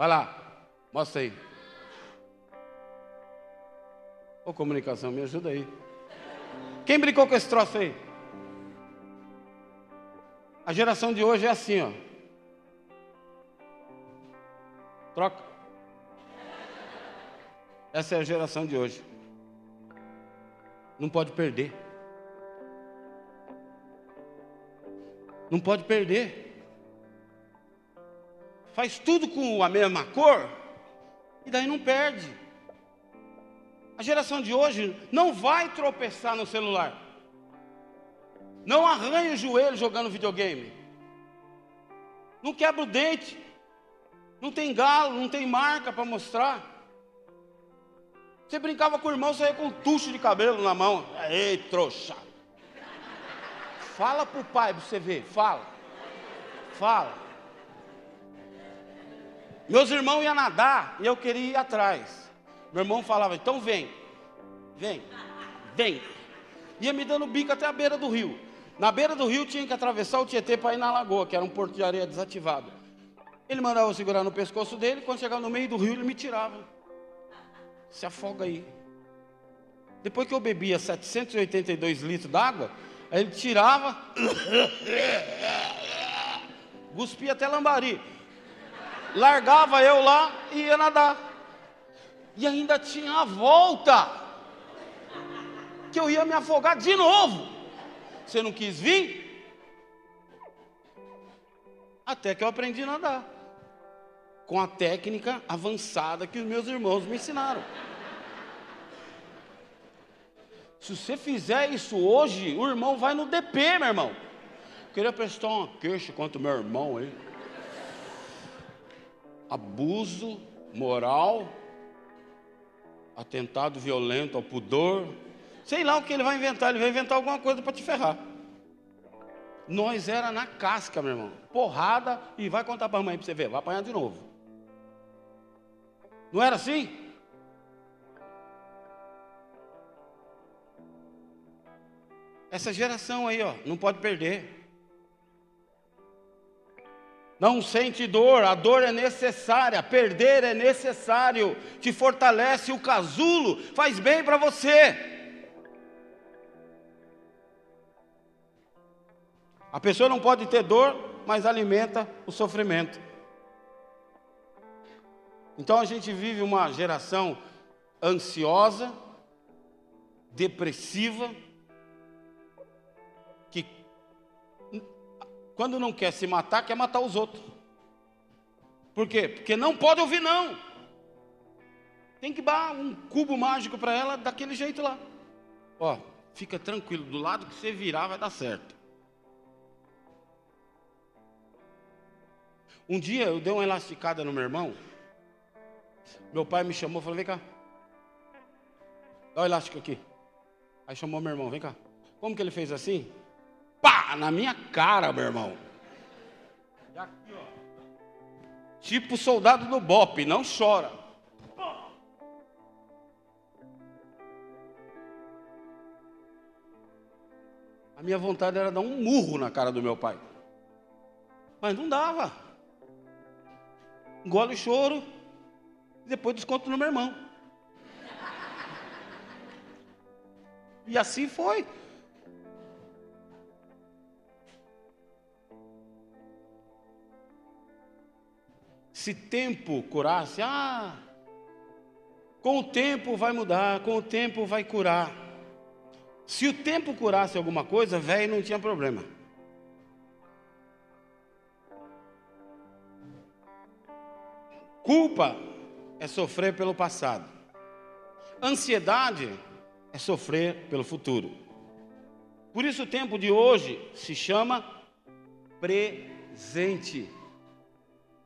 Vai lá, mostra aí. Ô comunicação, me ajuda aí. Quem brincou com esse troço aí? A geração de hoje é assim, ó. Troca. Essa é a geração de hoje. Não pode perder. Não pode perder. Faz tudo com a mesma cor e daí não perde. A geração de hoje não vai tropeçar no celular. Não arranha o joelho jogando videogame. Não quebra o dente. Não tem galo, não tem marca para mostrar. Você brincava com o irmão, saía com um tucho de cabelo na mão. Ei, trouxa. Fala para o pai para você ver, fala. Fala. Meus irmãos iam nadar e eu queria ir atrás. Meu irmão falava, então vem, vem, vem. Ia me dando bico até a beira do rio. Na beira do rio tinha que atravessar o Tietê para ir na lagoa, que era um porto de areia desativado. Ele mandava eu segurar no pescoço dele, quando chegava no meio do rio, ele me tirava. Se afoga aí. Depois que eu bebia 782 litros d'água, ele tirava, [COUGHS] cuspia até lambari. Largava eu lá e ia nadar. E ainda tinha a volta. Que eu ia me afogar de novo. Você não quis vir? Até que eu aprendi a nadar. Com a técnica avançada que os meus irmãos me ensinaram. Se você fizer isso hoje, o irmão vai no DP, meu irmão. Queria prestar uma queixa contra o meu irmão aí. Abuso moral, atentado violento ao pudor. Sei lá o que ele vai inventar, ele vai inventar alguma coisa para te ferrar. Nós era na casca, meu irmão. Porrada e vai contar para a mãe para você ver, vai apanhar de novo. Não era assim? Essa geração aí, ó, não pode perder. Não sente dor, a dor é necessária, perder é necessário, te fortalece o casulo, faz bem para você. A pessoa não pode ter dor, mas alimenta o sofrimento. Então a gente vive uma geração ansiosa, depressiva, quando não quer se matar, quer matar os outros. Por quê? Porque não pode ouvir não. Tem que dar um cubo mágico para ela daquele jeito lá. Ó, fica tranquilo, do lado que você virar vai dar certo. Um dia eu dei uma elasticada no meu irmão. Meu pai me chamou falou: Vem cá. Dá o elástico aqui. Aí chamou meu irmão: Vem cá. Como que ele fez assim? Pá! Na minha cara, meu irmão. Aqui. Tipo soldado do BOP, não chora. A minha vontade era dar um murro na cara do meu pai. Mas não dava engole o choro, e depois desconto no meu irmão. E assim foi. Se tempo curasse, ah, com o tempo vai mudar, com o tempo vai curar. Se o tempo curasse alguma coisa, velho não tinha problema. Culpa é sofrer pelo passado. Ansiedade é sofrer pelo futuro. Por isso o tempo de hoje se chama presente.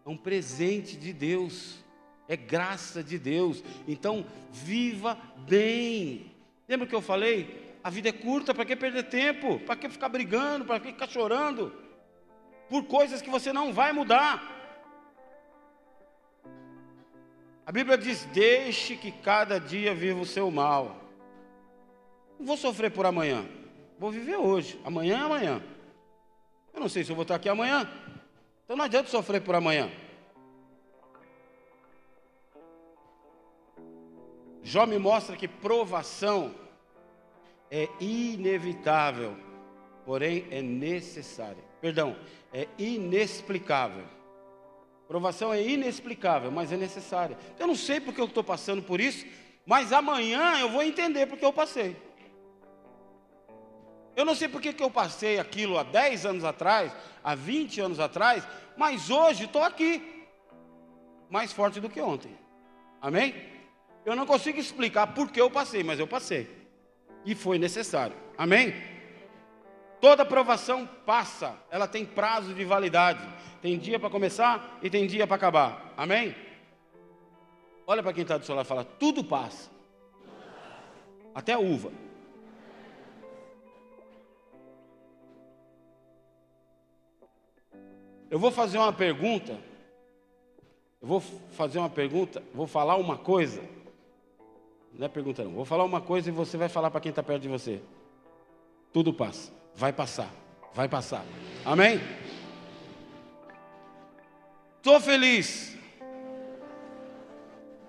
É um presente de Deus. É graça de Deus. Então, viva bem. Lembra que eu falei? A vida é curta, para que perder tempo? Para que ficar brigando? Para que ficar chorando? Por coisas que você não vai mudar. A Bíblia diz: Deixe que cada dia viva o seu mal. Não vou sofrer por amanhã. Vou viver hoje. Amanhã é amanhã. Eu não sei se eu vou estar aqui amanhã. Então não adianta sofrer por amanhã. Jó me mostra que provação é inevitável, porém é necessária. Perdão, é inexplicável. Provação é inexplicável, mas é necessária. Eu não sei porque eu estou passando por isso, mas amanhã eu vou entender porque eu passei. Eu não sei porque que eu passei aquilo há 10 anos atrás, há 20 anos atrás, mas hoje estou aqui, mais forte do que ontem. Amém? Eu não consigo explicar por que eu passei, mas eu passei. E foi necessário. Amém? Toda aprovação passa, ela tem prazo de validade. Tem dia para começar e tem dia para acabar. Amém? Olha para quem está do seu lado e fala: tudo passa. Até a uva. Eu vou fazer uma pergunta. Eu vou fazer uma pergunta, vou falar uma coisa. Não é pergunta não. Vou falar uma coisa e você vai falar para quem está perto de você. Tudo passa. Vai passar, vai passar. Amém? Estou feliz.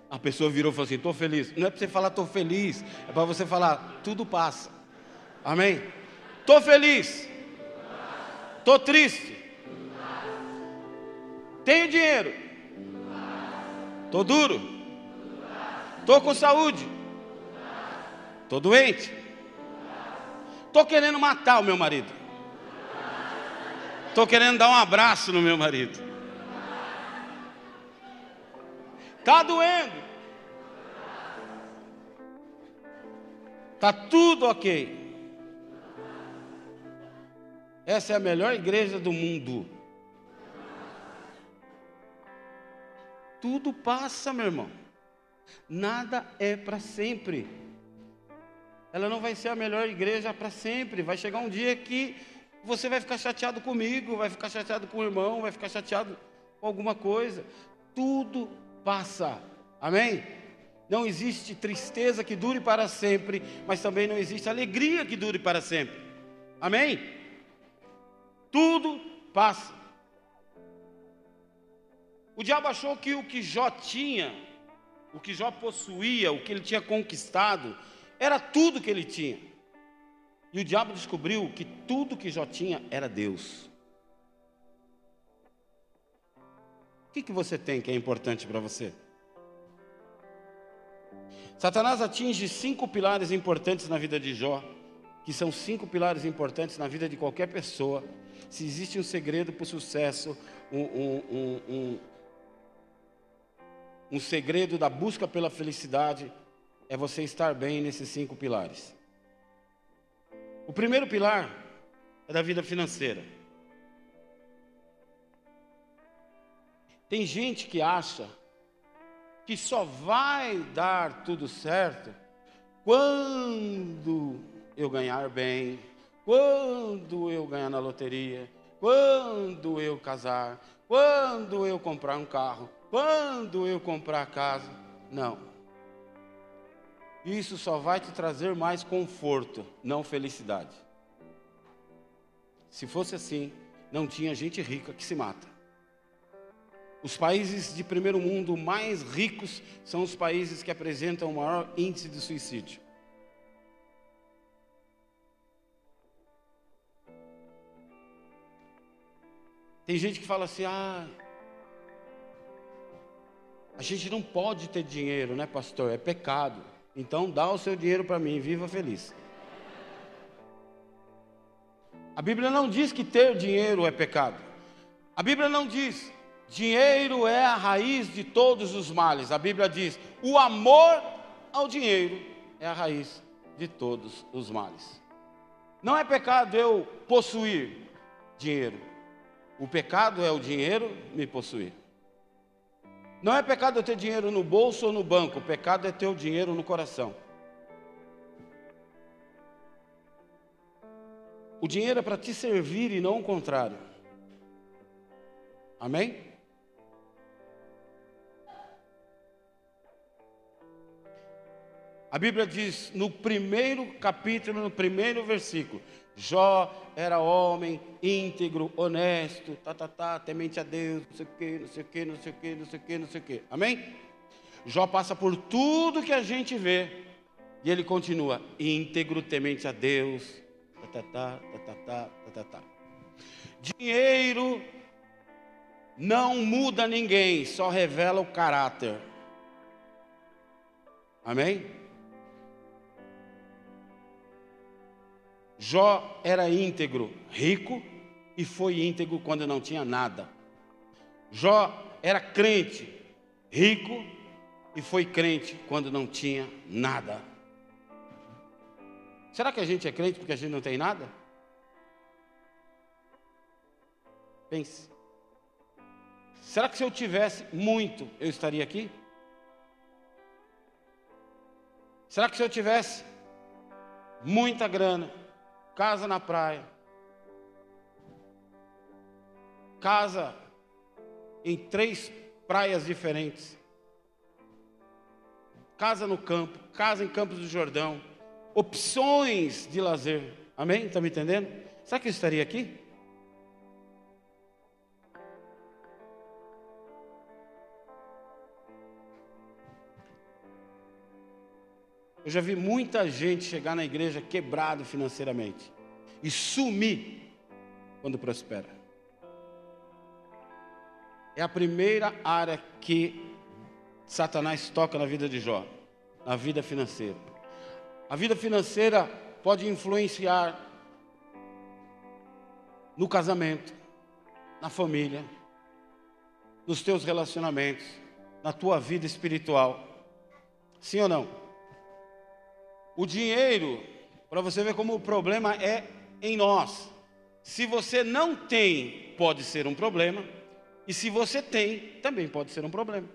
A pessoa virou e falou assim: estou feliz. Não é para você falar estou feliz, é para você falar tudo passa. Amém? Estou feliz. Estou triste. Tenho dinheiro. Estou duro. Estou com saúde. Estou doente. Estou querendo matar o meu marido. Estou querendo dar um abraço no meu marido. Está doendo. Tá tudo ok. Essa é a melhor igreja do mundo. Tudo passa, meu irmão. Nada é para sempre. Ela não vai ser a melhor igreja para sempre. Vai chegar um dia que você vai ficar chateado comigo, vai ficar chateado com o irmão, vai ficar chateado com alguma coisa. Tudo passa. Amém? Não existe tristeza que dure para sempre, mas também não existe alegria que dure para sempre. Amém? Tudo passa. O diabo achou que o que Jó tinha, o que Jó possuía, o que ele tinha conquistado, era tudo que ele tinha. E o diabo descobriu que tudo que Jó tinha era Deus. O que, que você tem que é importante para você? Satanás atinge cinco pilares importantes na vida de Jó, que são cinco pilares importantes na vida de qualquer pessoa. Se existe um segredo para o sucesso, um, um, um, um, segredo da busca pela felicidade, é você estar bem nesses cinco pilares. O primeiro pilar é da vida financeira. Tem gente que acha que só vai dar tudo certo quando eu ganhar bem, quando eu ganhar na loteria, quando eu casar, quando eu comprar um carro, quando eu comprar casa. Não. Isso só vai te trazer mais conforto, não felicidade. Se fosse assim, não tinha gente rica que se mata. Os países de primeiro mundo mais ricos são os países que apresentam o maior índice de suicídio. Tem gente que fala assim: ah, a gente não pode ter dinheiro, né, pastor? É pecado. Então dá o seu dinheiro para mim, viva feliz. A Bíblia não diz que ter dinheiro é pecado. A Bíblia não diz dinheiro é a raiz de todos os males. A Bíblia diz o amor ao dinheiro é a raiz de todos os males. Não é pecado eu possuir dinheiro. O pecado é o dinheiro me possuir. Não é pecado ter dinheiro no bolso ou no banco, o pecado é ter o dinheiro no coração. O dinheiro é para te servir e não o contrário. Amém? A Bíblia diz no primeiro capítulo, no primeiro versículo: Jó era homem íntegro, honesto, tá, tá, tá, temente a Deus, não sei o que, não sei o que, não sei o que, não sei o que, não sei o que. Amém? Jó passa por tudo que a gente vê e ele continua íntegro, temente a Deus, tá, tá, tá, tá, tá, tá, tá, tá. tá. Dinheiro não muda ninguém, só revela o caráter. Amém? Jó era íntegro, rico, e foi íntegro quando não tinha nada. Jó era crente, rico, e foi crente quando não tinha nada. Será que a gente é crente porque a gente não tem nada? Pense. Será que se eu tivesse muito, eu estaria aqui? Será que se eu tivesse muita grana, casa na praia, casa em três praias diferentes, casa no campo, casa em Campos do Jordão, opções de lazer. Amém? Está me entendendo? Será que eu estaria aqui? Eu já vi muita gente chegar na igreja quebrado financeiramente e sumir quando prospera. É a primeira área que Satanás toca na vida de Jó, na vida financeira. A vida financeira pode influenciar no casamento, na família, nos teus relacionamentos, na tua vida espiritual. Sim ou não? O dinheiro, para você ver como o problema é em nós. Se você não tem, pode ser um problema, e se você tem, também pode ser um problema.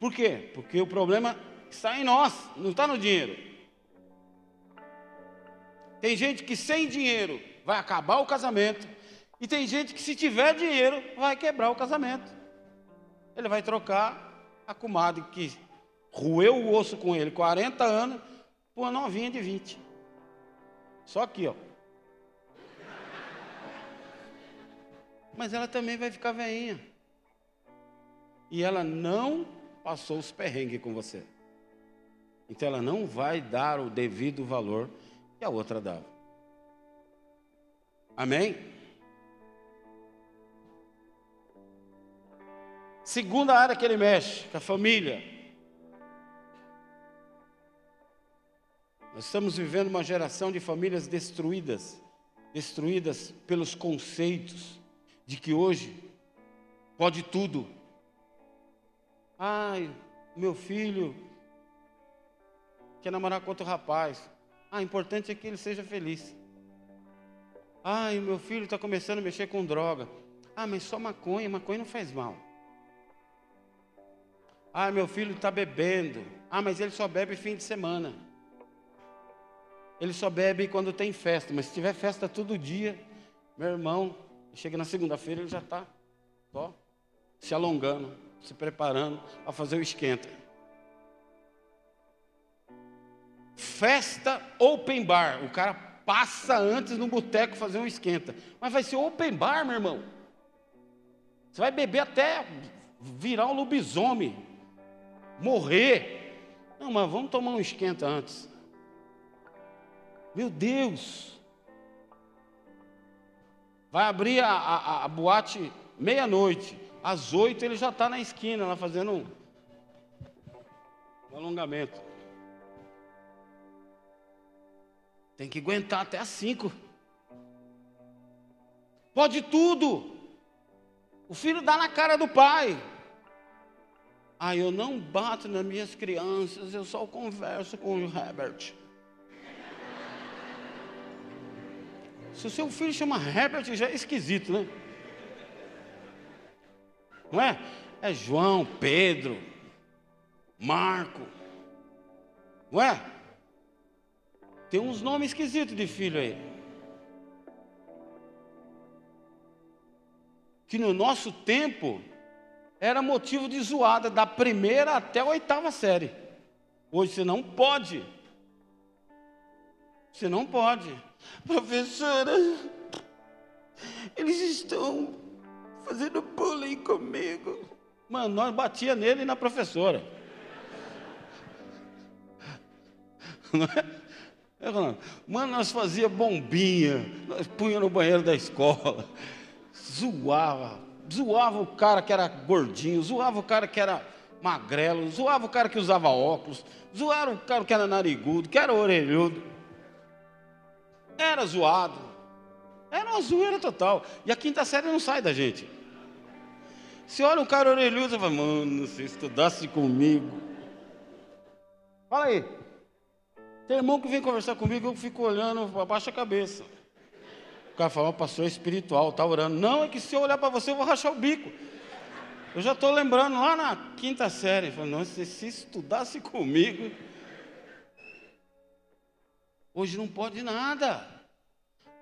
Por quê? Porque o problema está em nós, não está no dinheiro. Tem gente que sem dinheiro vai acabar o casamento, e tem gente que se tiver dinheiro vai quebrar o casamento. Ele vai trocar a comadre que roeu o osso com ele 40 anos por uma novinha de 20. Só aqui, ó. Mas ela também vai ficar veinha. E ela não passou os perrengues com você. Então ela não vai dar o devido valor que a outra dava. Amém? Segunda área que ele mexe, com a família. Nós estamos vivendo uma geração de famílias destruídas, destruídas pelos conceitos de que hoje pode tudo. Ai, meu filho quer namorar com outro rapaz. Ah, importante é que ele seja feliz. Ai, meu filho está começando a mexer com droga. Ah, mas só maconha, maconha não faz mal. Ah, meu filho está bebendo. Ah, mas ele só bebe fim de semana. Ele só bebe quando tem festa, mas se tiver festa todo dia, meu irmão, chega na segunda-feira ele já está só se alongando, se preparando para fazer o esquenta. Festa open bar. O cara passa antes no boteco fazer um esquenta. Mas vai ser open bar, meu irmão. Você vai beber até virar um lobisomem, morrer. Não, mas vamos tomar um esquenta antes. Meu Deus! Vai abrir a, a, a boate meia-noite. Às oito ele já está na esquina lá fazendo um, um alongamento. Tem que aguentar até às cinco. Pode tudo. O filho dá na cara do pai. Ah, eu não bato nas minhas crianças, eu só converso com o Herbert. Se o seu filho chama Herbert, já é esquisito, né? Não é? É João, Pedro, Marco. Não é? Tem uns nomes esquisitos de filho aí. Que no nosso tempo era motivo de zoada, da primeira até a oitava série. Hoje você não pode. Você não pode. Professora, eles estão fazendo bullying comigo. Mano, nós batia nele e na professora. Mano, nós fazia bombinha, nós punha no banheiro da escola, zoava, zoava o cara que era gordinho, zoava o cara que era magrelo, zoava o cara que usava óculos, zoava o cara que era narigudo, que era orelhudo. Era zoado. Era uma zoeira total. E a quinta série não sai da gente. Se olha um cara orelhudo, você fala, mano, se estudasse comigo. Fala aí. Tem irmão que vem conversar comigo, eu fico olhando, abaixa a cabeça. O cara fala, pastor espiritual, está orando. Não, é que se eu olhar para você, eu vou rachar o bico. Eu já estou lembrando lá na quinta série. Falei, não, se, se estudasse comigo. Hoje não pode nada.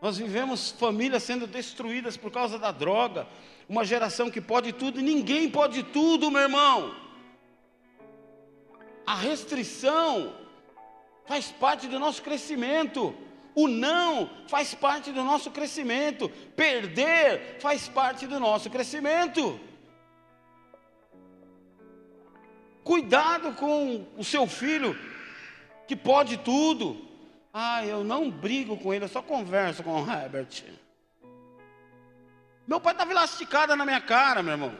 Nós vivemos famílias sendo destruídas por causa da droga. Uma geração que pode tudo e ninguém pode tudo, meu irmão. A restrição faz parte do nosso crescimento. O não faz parte do nosso crescimento. Perder faz parte do nosso crescimento. Cuidado com o seu filho que pode tudo. Ah, eu não brigo com ele, eu só converso com o Herbert. Meu pai estava elasticado na minha cara, meu irmão.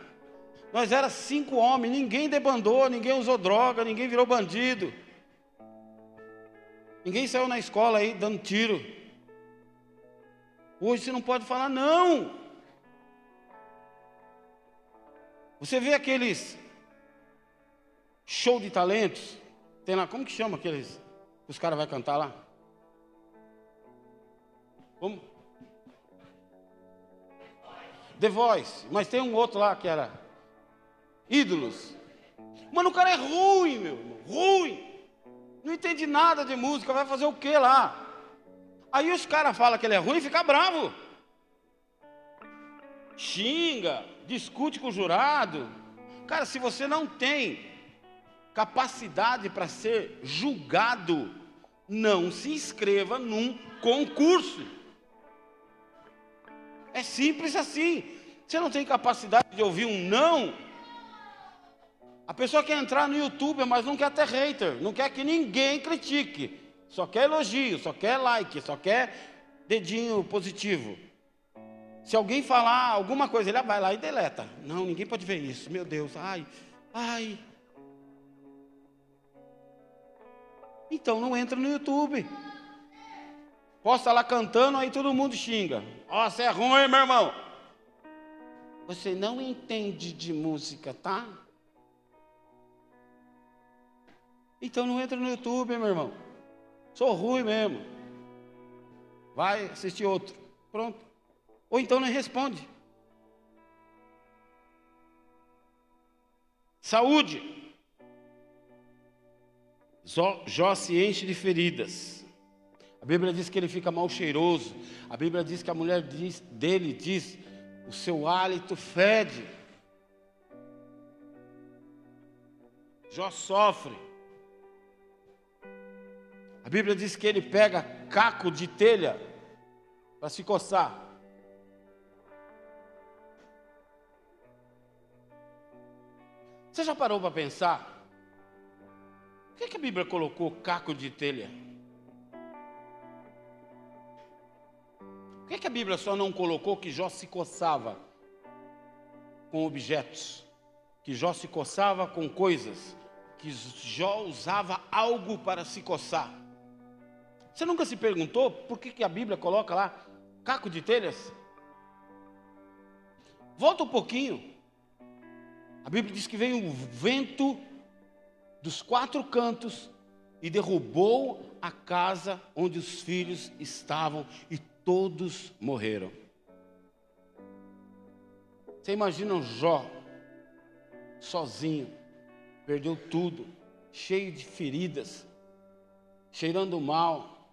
Nós era cinco homens, ninguém debandou, ninguém usou droga, ninguém virou bandido. Ninguém saiu na escola aí dando tiro. Hoje você não pode falar não. Você vê aqueles show de talentos, tem lá, como que chama aqueles Os caras vão cantar lá? The Voice. Mas tem um outro lá que era Ídolos. Mano, o cara é ruim, meu irmão. Ruim. Não entende nada de música. Vai fazer o que lá? Aí os caras falam que ele é ruim e fica bravo. Xinga, discute com o jurado. Cara, se você não tem capacidade para ser julgado, não se inscreva num concurso. É simples assim. Você não tem capacidade de ouvir um não. A pessoa quer entrar no YouTube, mas não quer ter hater, não quer que ninguém critique. Só quer elogio, só quer like, só quer dedinho positivo. Se alguém falar alguma coisa, ele vai lá e deleta. Não, ninguém pode ver isso. Meu Deus, ai, ai. Então não entra no YouTube. Posta lá cantando, aí todo mundo xinga. Ó, oh, você é ruim, meu irmão. Você não entende de música, tá? Então não entra no YouTube, meu irmão. Sou ruim mesmo. Vai assistir outro. Pronto. Ou então não responde. Saúde. Jó se enche de feridas. A Bíblia diz que ele fica mal cheiroso. A Bíblia diz que a mulher diz, dele diz: o seu hálito fede. Jó sofre. A Bíblia diz que ele pega caco de telha para se coçar. Você já parou para pensar? Por que, que a Bíblia colocou caco de telha? Por que, que a Bíblia só não colocou que Jó se coçava com objetos? Que Jó se coçava com coisas? Que Jó usava algo para se coçar? Você nunca se perguntou por que, que a Bíblia coloca lá caco de telhas? Volta um pouquinho. A Bíblia diz que veio um vento dos quatro cantos e derrubou a casa onde os filhos estavam e todos morreram. Você imagina Jó sozinho, perdeu tudo, cheio de feridas, cheirando mal,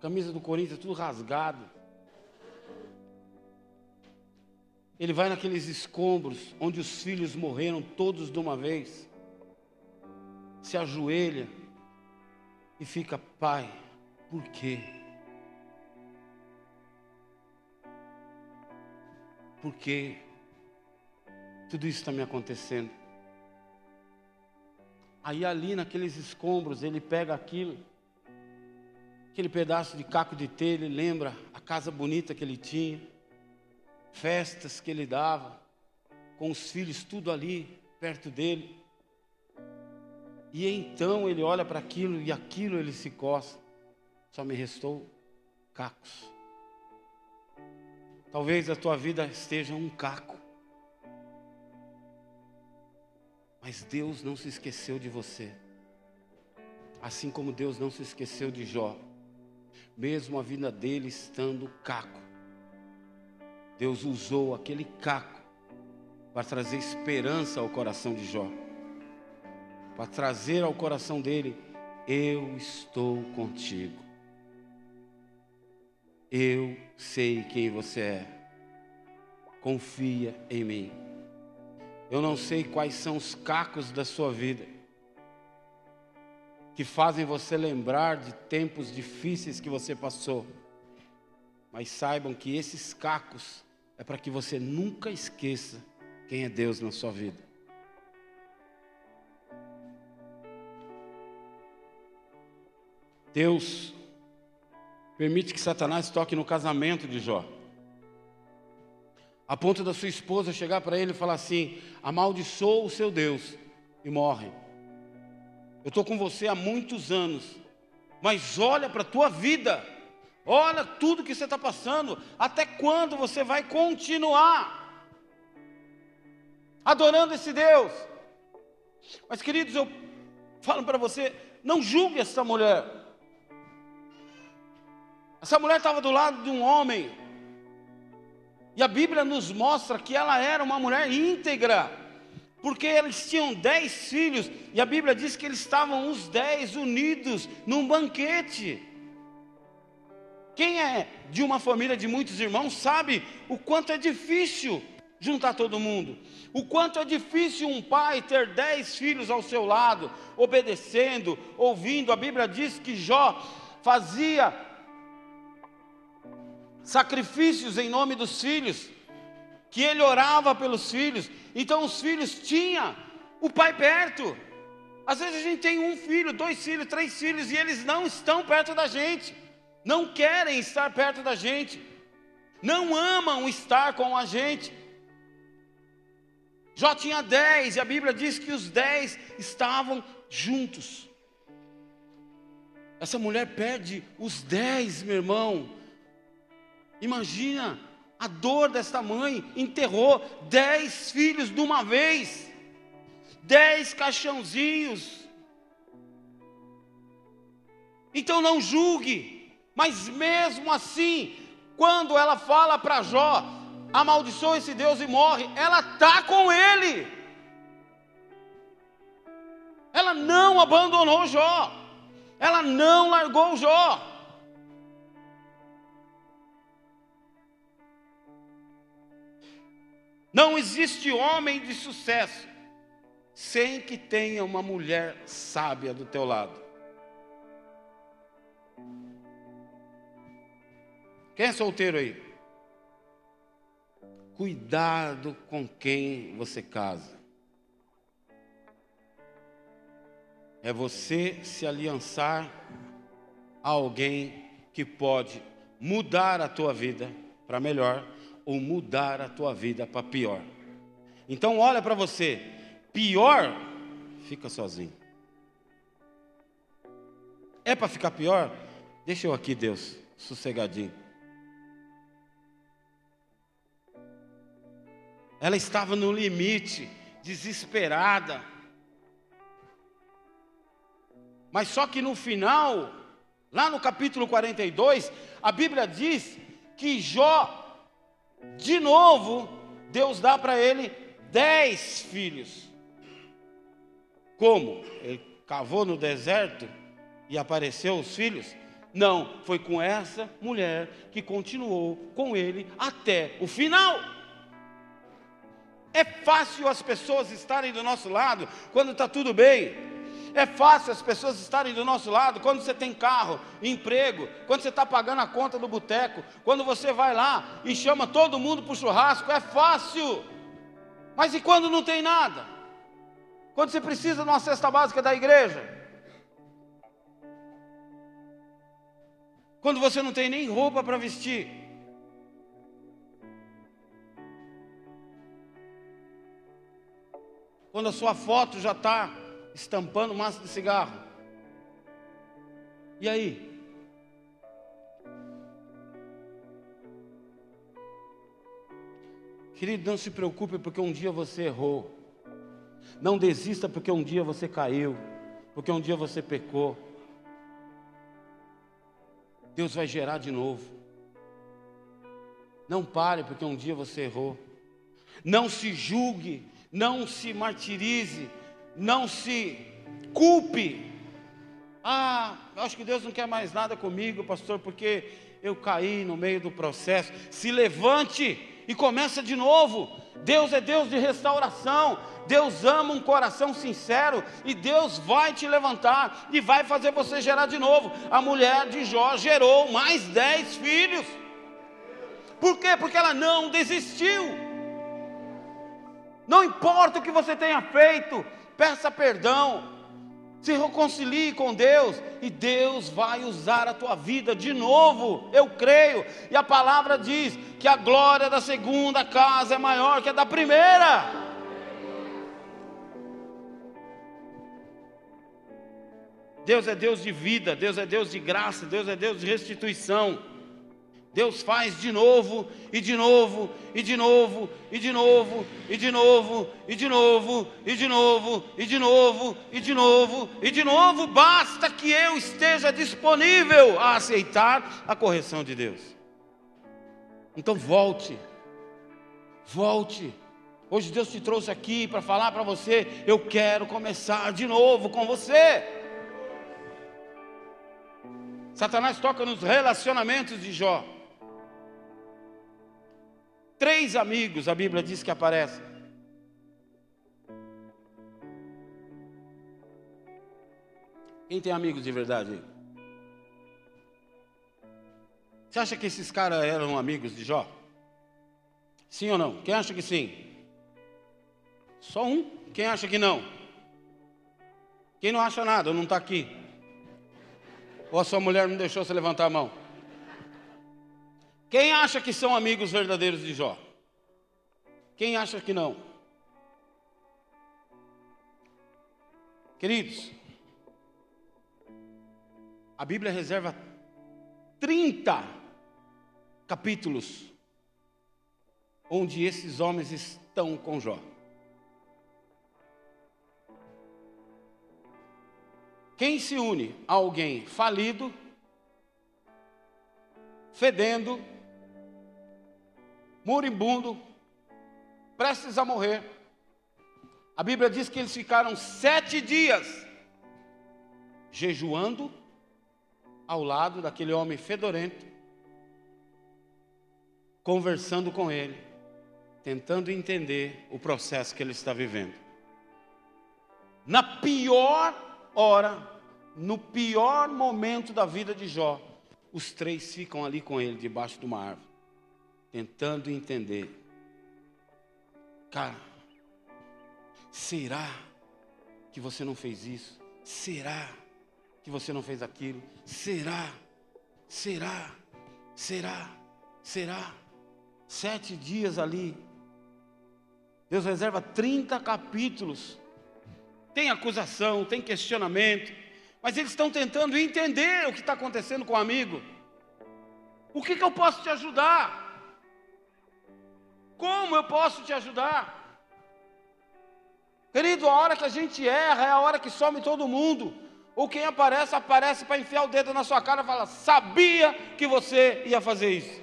camisa do Corinthians tudo rasgado. Ele vai naqueles escombros onde os filhos morreram todos de uma vez se ajoelha e fica, Pai, por quê? Por que tudo isso está me acontecendo? Aí ali naqueles escombros ele pega aquilo, aquele pedaço de caco de telha, lembra a casa bonita que ele tinha, festas que ele dava, com os filhos tudo ali perto dele. E então ele olha para aquilo e aquilo ele se coça. Só me restou cacos. Talvez a tua vida esteja um caco. Mas Deus não se esqueceu de você. Assim como Deus não se esqueceu de Jó. Mesmo a vida dele estando caco. Deus usou aquele caco para trazer esperança ao coração de Jó para trazer ao coração dele: Eu estou contigo. Eu sei quem você é. Confia em mim. Eu não sei quais são os cacos da sua vida que fazem você lembrar de tempos difíceis que você passou. Mas saibam que esses cacos é para que você nunca esqueça quem é Deus na sua vida. Deus permite que Satanás toque no casamento de Jó. A ponto da sua esposa chegar para ele e falar assim: amaldiçoa o seu Deus e morre. Eu estou com você há muitos anos, mas olha para a tua vida, olha tudo que você está passando, até quando você vai continuar adorando esse Deus? Mas queridos, eu falo para você, Não julgue essa mulher. Essa mulher estava do lado de um homem. E a Bíblia nos mostra que ela era uma mulher íntegra. Porque eles tinham dez filhos. E a Bíblia diz que eles estavam os dez unidos num banquete. Quem é de uma família de muitos irmãos sabe o quanto é difícil juntar todo mundo. O quanto é difícil um pai ter dez filhos ao seu lado, obedecendo, ouvindo. A Bíblia diz que Jó fazia sacrifícios em nome dos filhos, que ele orava pelos filhos. Então os filhos tinham o pai perto. Às vezes a gente tem um filho, dois filhos, três filhos e eles não estão perto da gente não querem estar perto da gente, não amam estar com a gente. Jó tinha dez, e a Bíblia diz que os dez estavam juntos. Essa mulher perde os dez, meu irmão. Imagina a dor desta mãe, enterrou dez filhos de uma vez, dez caixãozinhos. Então não julgue, mas mesmo assim, quando ela fala para Jó, amaldiçoa esse Deus e morre, ela está com ele. Ela não abandonou Jó. Ela não largou Jó. Não existe homem de sucesso sem que tenha uma mulher sábia do teu lado. Quem é solteiro aí? Cuidado com quem você casa. É você se aliançar a alguém que pode mudar a tua vida para melhor ou mudar a tua vida para pior. Então olha para você, pior, fica sozinho. É para ficar pior? Deixa eu aqui, Deus, sossegadinho. Ela estava no limite, desesperada. Mas só que no final, lá no capítulo 42, a Bíblia diz que Jó, de novo, Deus dá para ele dez filhos. Como? Ele cavou no deserto e apareceu os filhos? Não, foi com essa mulher que continuou com ele até o final. É fácil as pessoas estarem do nosso lado quando está tudo bem. É fácil as pessoas estarem do nosso lado quando você tem carro, emprego, quando você está pagando a conta do boteco, quando você vai lá e chama todo mundo para o churrasco. É fácil. Mas e quando não tem nada? Quando você precisa de uma cesta básica da igreja? Quando você não tem nem roupa para vestir? quando a sua foto já está estampando massa de cigarro? E aí? Querido, não se preocupe porque um dia você errou. Não desista porque um dia você caiu, porque um dia você pecou. Deus vai gerar de novo. Não pare porque um dia você errou. Não se julgue não se martirize, não se culpe. Ah, eu acho que Deus não quer mais nada comigo, pastor, porque eu caí no meio do processo. Se levante e começa de novo. Deus é Deus de restauração. Deus ama um coração sincero e Deus vai te levantar e vai fazer você gerar de novo. A mulher de Jó gerou mais dez filhos. Por quê? Porque ela não desistiu. Não importa o que você tenha feito, peça perdão, se reconcilie com Deus e Deus vai usar a tua vida de novo. Eu creio. E a palavra diz que a glória da segunda casa é maior que a da primeira. Deus é Deus de vida, Deus é Deus de graça, Deus é Deus de restituição. Deus faz de novo, e de novo, e de novo, e de novo, e de novo, e de novo, e de novo, e de novo, e de novo, e de novo, basta que eu esteja disponível a aceitar a correção de Deus. Então volte, volte. Hoje Deus te trouxe aqui para falar para você: eu quero começar de novo com você. Satanás toca nos relacionamentos de Jó. Três amigos, a Bíblia diz que aparecem. Quem tem amigos de verdade? Você acha que esses caras eram amigos de Jó? Sim ou não? Quem acha que sim? Só um? Quem acha que não? Quem não acha nada, não está aqui? Ou a sua mulher não deixou você levantar a mão? Quem acha que são amigos verdadeiros de Jó? Quem acha que não? Queridos, a Bíblia reserva 30 capítulos onde esses homens estão com Jó. Quem se une a alguém falido, fedendo, moribundo, prestes a morrer. A Bíblia diz que eles ficaram sete dias jejuando ao lado daquele homem fedorento, conversando com ele, tentando entender o processo que ele está vivendo. Na pior hora, no pior momento da vida de Jó, os três ficam ali com ele, debaixo de uma árvore tentando entender. Cara, será que você não fez isso? Será que você não fez aquilo? Será? Será? Será? Será? Sete dias ali. Deus reserva 30 capítulos. Tem acusação, tem questionamento, mas eles estão tentando entender o que está acontecendo com o amigo. O que, que eu posso te ajudar? Como eu posso te ajudar? Querido, a hora que a gente erra é a hora que some todo mundo. Ou quem aparece, aparece para enfiar o dedo na sua cara e fala: Sabia que você ia fazer isso.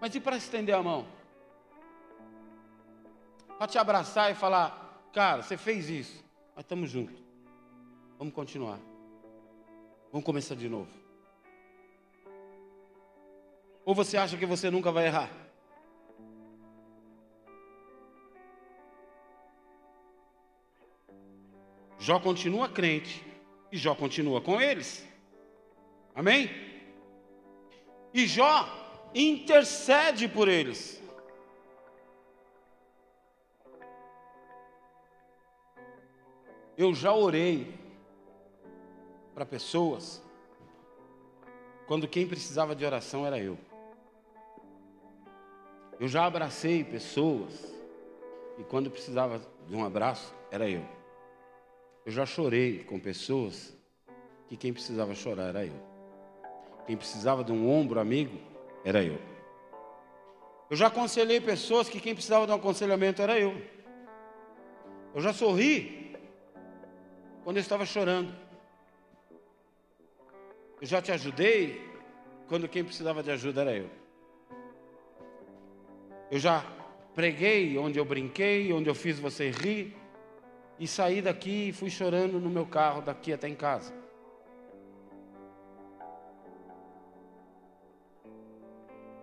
Mas e para estender a mão? Para te abraçar e falar: Cara, você fez isso, mas estamos juntos. Vamos continuar. Vamos começar de novo. Ou você acha que você nunca vai errar? Jó continua crente e Jó continua com eles. Amém? E Jó intercede por eles. Eu já orei para pessoas quando quem precisava de oração era eu. Eu já abracei pessoas e quando precisava de um abraço, era eu. Eu já chorei com pessoas que quem precisava chorar era eu. Quem precisava de um ombro amigo, era eu. Eu já aconselhei pessoas que quem precisava de um aconselhamento era eu. Eu já sorri quando eu estava chorando. Eu já te ajudei quando quem precisava de ajuda era eu. Eu já preguei onde eu brinquei, onde eu fiz você rir, e saí daqui e fui chorando no meu carro daqui até em casa.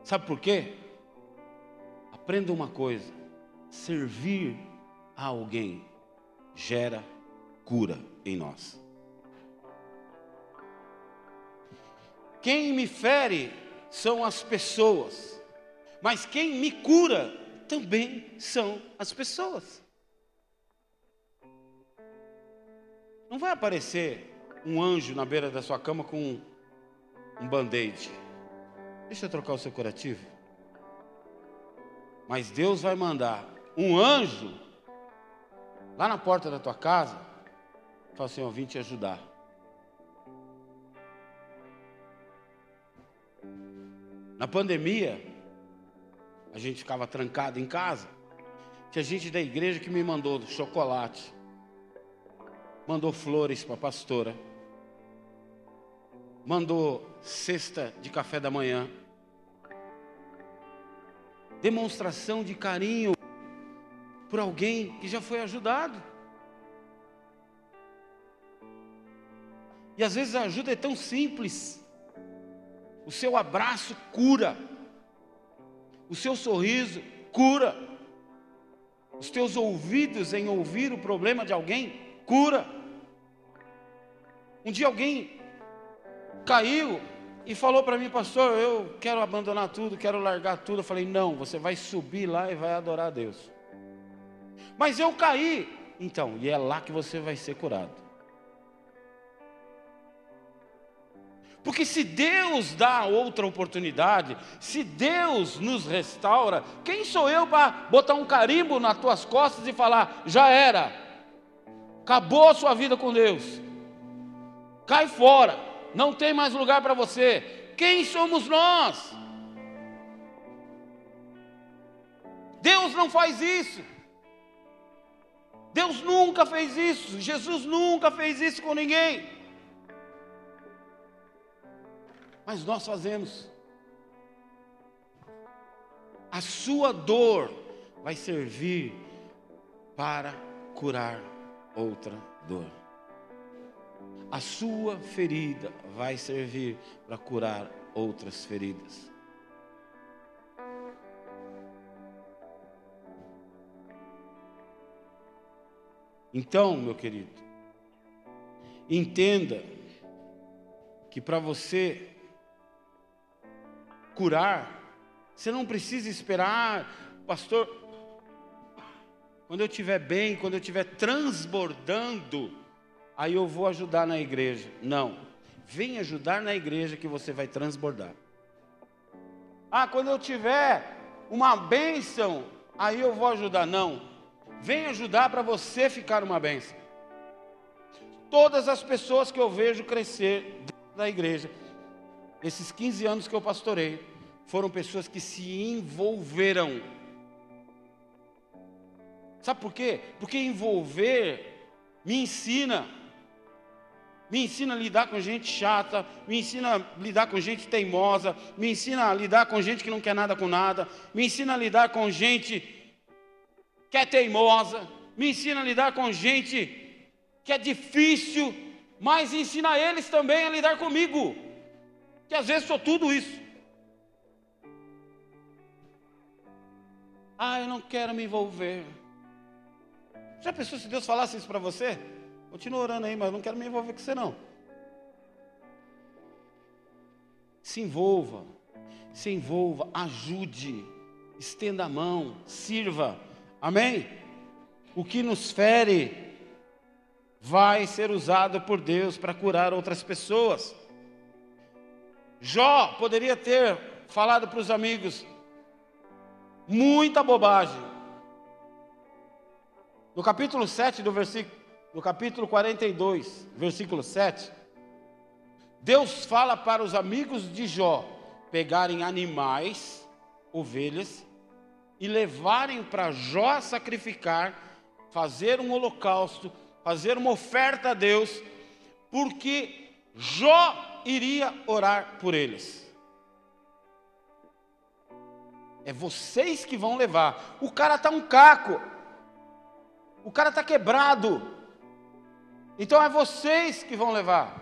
Sabe por quê? Aprenda uma coisa: servir a alguém gera cura em nós. Quem me fere são as pessoas mas quem me cura também são as pessoas. Não vai aparecer um anjo na beira da sua cama com um, band-aid. Deixa eu trocar o seu curativo. Mas Deus vai mandar um anjo lá na porta da tua casa, fala assim: Eu vim te ajudar. Na pandemia, a gente ficava trancado em casa. Tinha gente da igreja que me mandou chocolate, mandou flores para a pastora, mandou cesta de café da manhã. Demonstração de carinho por alguém que já foi ajudado. E às vezes a ajuda é tão simples. O seu abraço cura. O seu sorriso cura. Os teus ouvidos em ouvir o problema de alguém cura. Um dia alguém caiu e falou para mim, pastor, eu quero abandonar tudo, quero largar tudo. Eu falei, não, você vai subir lá e vai adorar a Deus. Mas eu caí. Então, e é lá que você vai ser curado. Porque se Deus dá outra oportunidade, se Deus nos restaura, quem sou eu para botar um carimbo nas tuas costas e falar, já era, acabou a sua vida com Deus, cai fora, não tem mais lugar para você. Quem somos nós? Deus não faz isso. Deus nunca fez isso. Jesus nunca fez isso com ninguém. Mas nós fazemos. A sua dor vai servir para curar outra dor. A sua ferida vai servir para curar outras feridas. Então, meu querido, entenda que para você curar. Você não precisa esperar, pastor. Quando eu estiver bem, quando eu estiver transbordando, aí eu vou ajudar na igreja. Não. Vem ajudar na igreja que você vai transbordar. Ah, quando eu tiver uma bênção, aí eu vou ajudar. Não. Vem ajudar para você ficar uma bênção. Todas as pessoas que eu vejo crescer da igreja, esses 15 anos que eu pastorei, foram pessoas que se envolveram. Sabe por quê? Porque envolver me ensina. Me ensina a lidar com gente chata, me ensina a lidar com gente teimosa, me ensina a lidar com gente que não quer nada com nada, me ensina a lidar com gente que é teimosa, me ensina a lidar com gente que é difícil, mas ensina eles também a lidar comigo que às vezes sou tudo isso. Ah, eu não quero me envolver. Já pensou se Deus falasse isso para você? Continua orando aí, mas eu não quero me envolver com você não. Se envolva, se envolva, ajude, estenda a mão, sirva. Amém? O que nos fere vai ser usado por Deus para curar outras pessoas. Jó poderia ter falado para os amigos muita bobagem. No capítulo 7 do versículo, no capítulo 42, versículo 7, Deus fala para os amigos de Jó pegarem animais, ovelhas, e levarem para Jó sacrificar, fazer um holocausto, fazer uma oferta a Deus, porque Jó iria orar por eles. É vocês que vão levar. O cara está um caco. O cara está quebrado. Então é vocês que vão levar.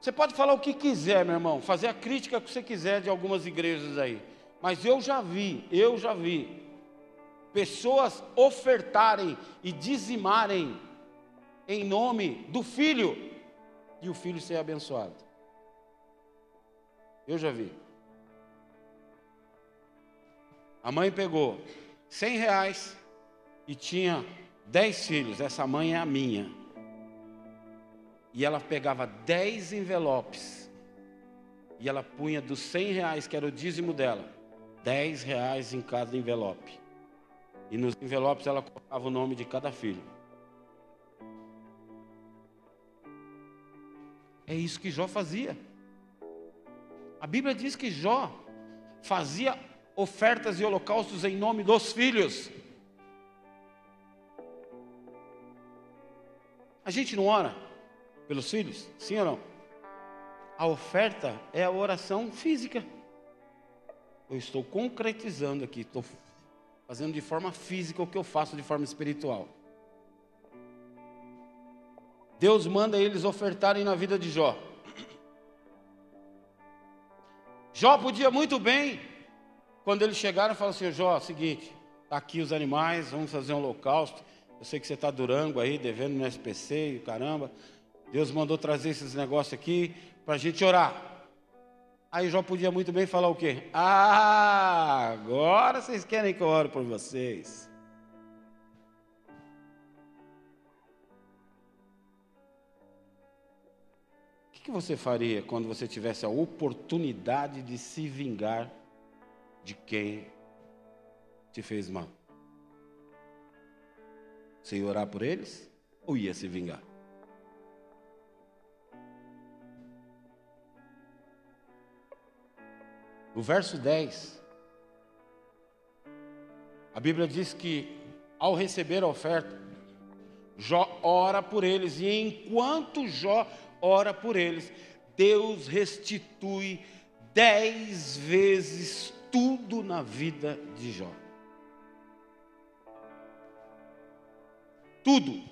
Você pode falar o que quiser, meu irmão, fazer a crítica que você quiser de algumas igrejas aí. Mas eu já vi, eu já vi pessoas ofertarem e dizimarem em nome do filho e o filho ser abençoado. Eu já vi. A mãe pegou 100 reais e tinha 10 filhos. Essa mãe é a minha. E ela pegava 10 envelopes. E ela punha dos 100 reais, que era o dízimo dela, 10 reais em cada envelope. E nos envelopes ela colocava o nome de cada filho. É isso que Jó fazia. A Bíblia diz que Jó fazia ofertas e holocaustos em nome dos filhos. A gente não ora pelos filhos? Sim ou não? A oferta é a oração física. Eu estou concretizando aqui, estou fazendo de forma física o que eu faço de forma espiritual. Deus manda eles ofertarem na vida de Jó. Jó podia muito bem, quando eles chegaram, falar assim: Jó, seguinte, está aqui os animais, vamos fazer um holocausto. Eu sei que você está durango aí, devendo no SPC e caramba. Deus mandou trazer esses negócios aqui para a gente orar. Aí Jó podia muito bem falar o quê? Ah, agora vocês querem que eu ore por vocês. O que você faria quando você tivesse a oportunidade de se vingar de quem te fez mal? Você ia orar por eles ou ia se vingar? No verso 10, a Bíblia diz que ao receber a oferta, Jó ora por eles, e enquanto Jó ora por eles, Deus restitui dez vezes tudo na vida de Jó. Tudo.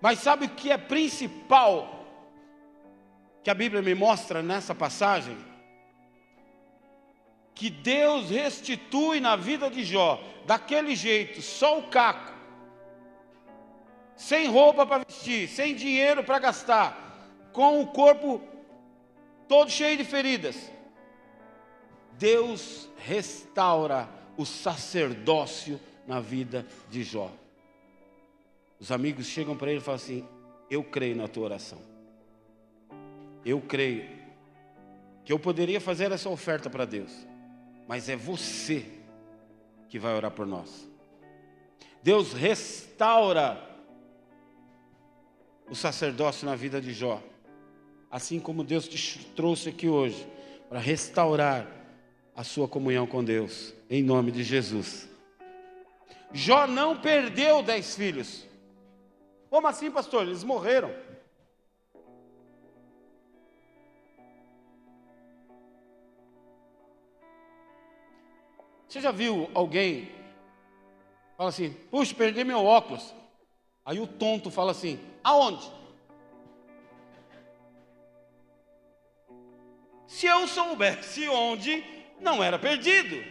Mas sabe o que é principal que a Bíblia me mostra nessa passagem? Que Deus restitui na vida de Jó, daquele jeito, só o caco, sem roupa para vestir, sem dinheiro para gastar, com o corpo todo cheio de feridas. Deus restaura o sacerdócio na vida de Jó. Os amigos chegam para ele e falam assim: Eu creio na tua oração eu creio que eu poderia fazer essa oferta para Deus, mas é você que vai orar por nós. Deus restaura o sacerdócio na vida de Jó, assim como Deus te trouxe aqui hoje para restaurar a sua comunhão com Deus, em nome de Jesus. Jó não perdeu dez filhos. Como assim, pastor? Eles morreram. Você já viu alguém fala assim: "Puxa, perdi meu óculos". Aí o tonto fala assim: "Aonde?" Se eu soubesse onde, não era perdido.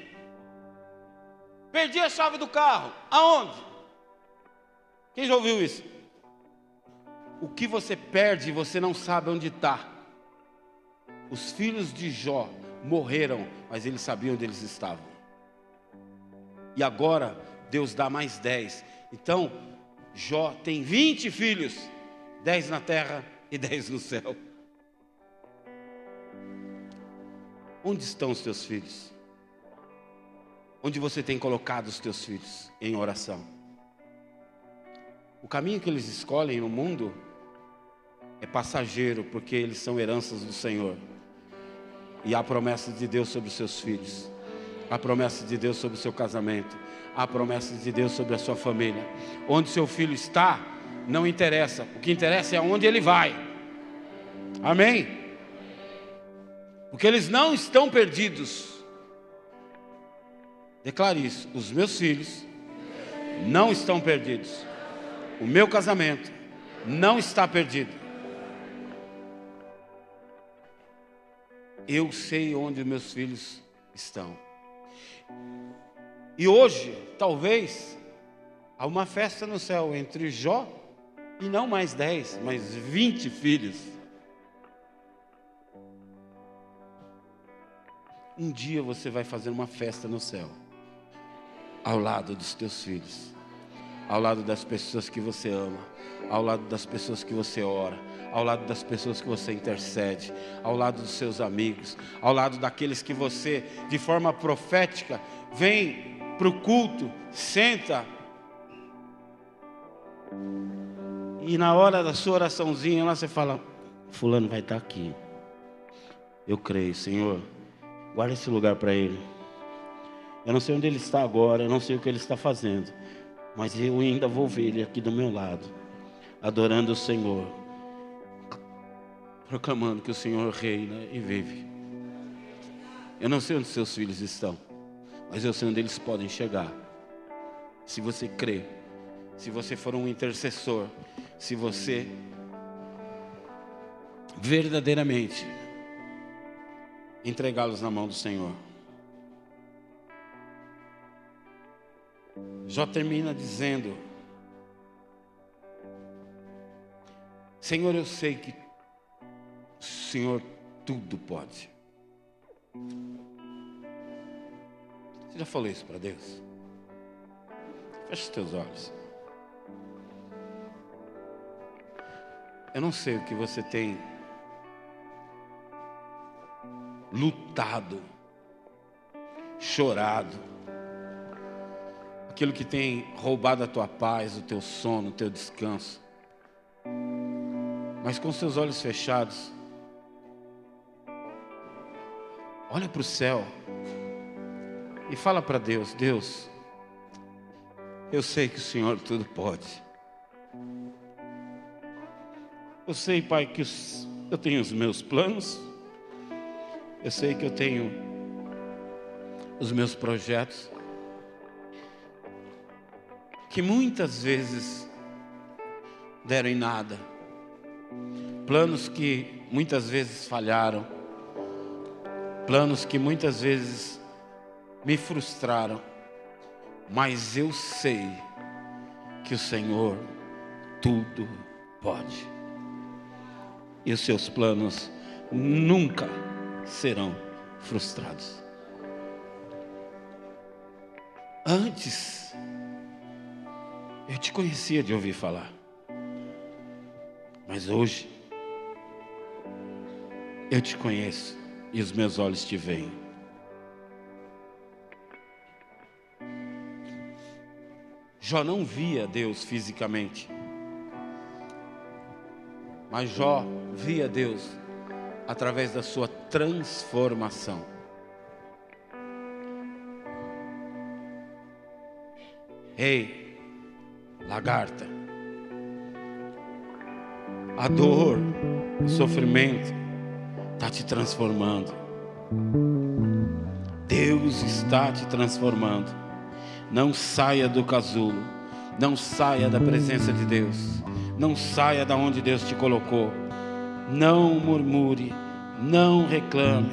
Perdi a chave do carro. Aonde? Quem já ouviu isso? O que você perde, você não sabe onde está. Os filhos de Jó morreram, mas eles sabiam onde eles estavam e agora Deus dá mais dez. Então, Jó tem 20 filhos, dez na terra e dez no céu. Onde estão os teus filhos? Onde você tem colocado os teus filhos em oração? O caminho que eles escolhem no mundo é passageiro, porque eles são heranças do Senhor. E há promessas de Deus sobre os seus filhos a promessa de Deus sobre o seu casamento, a promessa de Deus sobre a sua família. Onde seu filho está, não interessa, o que interessa é aonde ele vai. Amém? Porque eles não estão perdidos. Declare isso: os meus filhos não estão perdidos. O meu casamento não está perdido. Eu sei onde meus filhos estão. E hoje, talvez, há uma festa no céu entre Jó e não mais dez, mas vinte filhos. Um dia você vai fazer uma festa no céu, ao lado dos teus filhos, ao lado das pessoas que você ama, ao lado das pessoas que você ora, ao lado das pessoas que você intercede, ao lado dos seus amigos, ao lado daqueles que você, de forma profética, vem para o culto, senta. E na hora da sua oraçãozinha, lá você fala: Fulano vai estar aqui. Eu creio, Senhor. Guarda esse lugar para ele. Eu não sei onde ele está agora, eu não sei o que ele está fazendo, mas eu ainda vou ver ele aqui do meu lado, adorando o Senhor, proclamando que o Senhor reina e vive. Eu não sei onde seus filhos estão, mas eu sei onde eles podem chegar. Se você crê, se você for um intercessor, se você verdadeiramente entregá-los na mão do Senhor. Jó termina dizendo: Senhor, eu sei que o Senhor tudo pode. Você já falou isso para Deus? Feche os teus olhos. Eu não sei o que você tem lutado, chorado, aquilo que tem roubado a tua paz, o teu sono, o teu descanso. Mas com seus olhos fechados, olha para o céu e fala para Deus: Deus, eu sei que o Senhor tudo pode. Eu sei, Pai, que eu tenho os meus planos, eu sei que eu tenho os meus projetos, que muitas vezes deram em nada, planos que muitas vezes falharam, planos que muitas vezes me frustraram, mas eu sei que o Senhor tudo pode, e os seus planos nunca serão frustrados. Antes, eu te conhecia de ouvir falar, mas hoje, eu te conheço e os meus olhos te veem. Jó não via Deus fisicamente, mas Jó via Deus através da sua transformação. Ei, lagarta, a dor, o sofrimento está te transformando. Deus está te transformando. Não saia do casulo, não saia da presença de Deus, não saia da onde Deus te colocou não murmure, não reclame,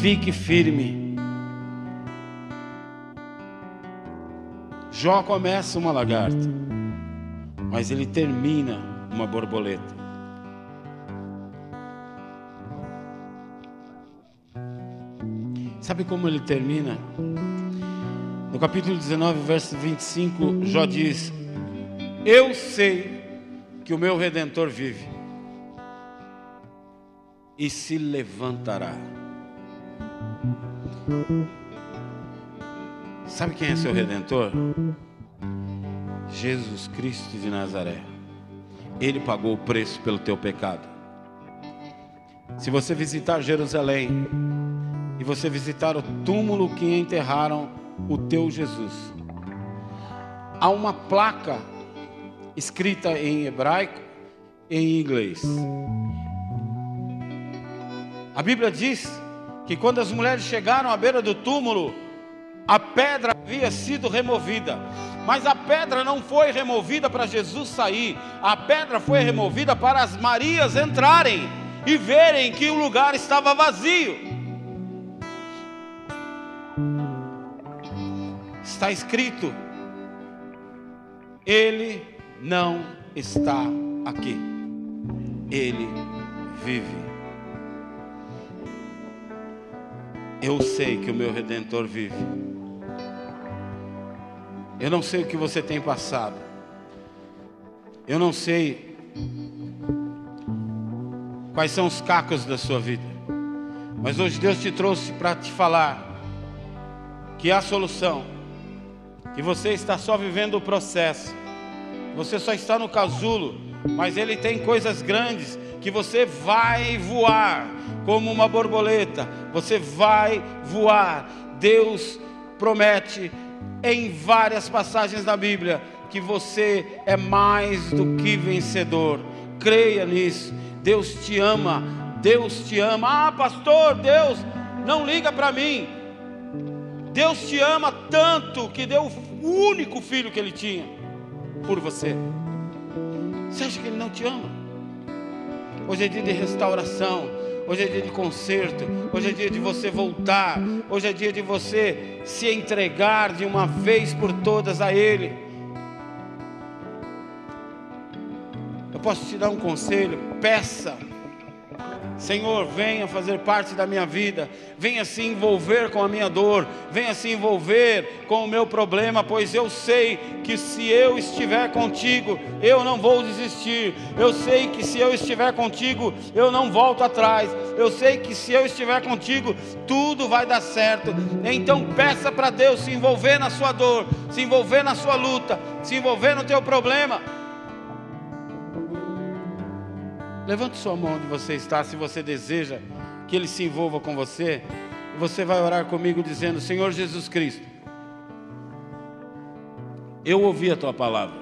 fique firme. Jó começa uma lagarta, mas ele termina uma borboleta. Sabe como ele termina? No capítulo 19, verso 25, Jó diz: Eu sei que o meu redentor vive e se levantará. Sabe quem é seu redentor? Jesus Cristo de Nazaré. Ele pagou o preço pelo teu pecado. Se você visitar Jerusalém e você visitar o túmulo que enterraram o teu Jesus, há uma placa escrita em hebraico e em inglês. A Bíblia diz que quando as mulheres chegaram à beira do túmulo, a pedra havia sido removida. Mas a pedra não foi removida para Jesus sair, a pedra foi removida para as Marias entrarem e verem que o lugar estava vazio. Está escrito: Ele não está aqui, Ele vive. Eu sei que o meu redentor vive. Eu não sei o que você tem passado. Eu não sei quais são os cacos da sua vida. Mas hoje Deus te trouxe para te falar que há solução. Que você está só vivendo o processo. Você só está no casulo, mas ele tem coisas grandes que você vai voar como uma borboleta, você vai voar. Deus promete em várias passagens da Bíblia que você é mais do que vencedor. Creia nisso. Deus te ama. Deus te ama. Ah, pastor, Deus não liga para mim. Deus te ama tanto que deu o único filho que ele tinha por você. Você acha que ele não te ama? Hoje é dia de restauração. Hoje é dia de conserto. Hoje é dia de você voltar. Hoje é dia de você se entregar de uma vez por todas a Ele. Eu posso te dar um conselho? Peça Senhor, venha fazer parte da minha vida, venha se envolver com a minha dor, venha se envolver com o meu problema, pois eu sei que se eu estiver contigo, eu não vou desistir. Eu sei que se eu estiver contigo, eu não volto atrás. Eu sei que se eu estiver contigo, tudo vai dar certo. Então peça para Deus se envolver na sua dor, se envolver na sua luta, se envolver no teu problema. Levante sua mão onde você está, se você deseja que Ele se envolva com você. E você vai orar comigo dizendo: Senhor Jesus Cristo, eu ouvi a tua palavra,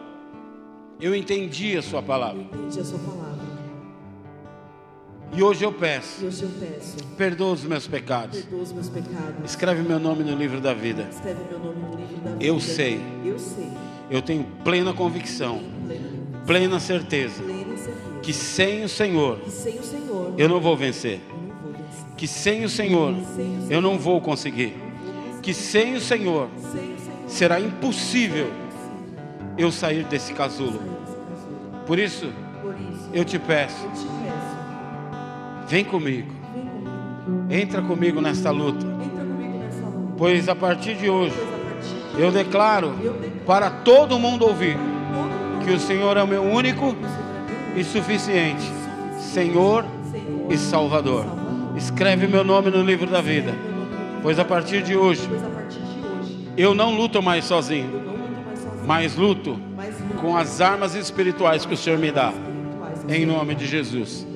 eu entendi a sua palavra. Eu entendi a sua palavra. E hoje eu peço, hoje eu peço, perdoa os meus pecados, perdoa os meus pecados. escreve meu nome no livro da vida. Escreve meu nome no livro da vida. Eu sei. Eu sei. Eu tenho plena convicção, Plena, plena certeza, plena certeza. Que sem o Senhor sem o Senhor eu não vou vencer, eu não vou vencer. que sem o Senhor eu não vou conseguir, que sem o Senhor Sem o Senhor será impossível eu sair desse casulo. Por isso, eu te peço, vem comigo, entra comigo nesta luta, pois a partir de hoje eu declaro para todo mundo ouvir que o Senhor é o meu único e suficiente Senhor e Salvador. Escreve meu nome no livro da vida, pois a partir de hoje eu não luto mais sozinho, mas luto com as armas espirituais que o Senhor me dá, em nome de Jesus.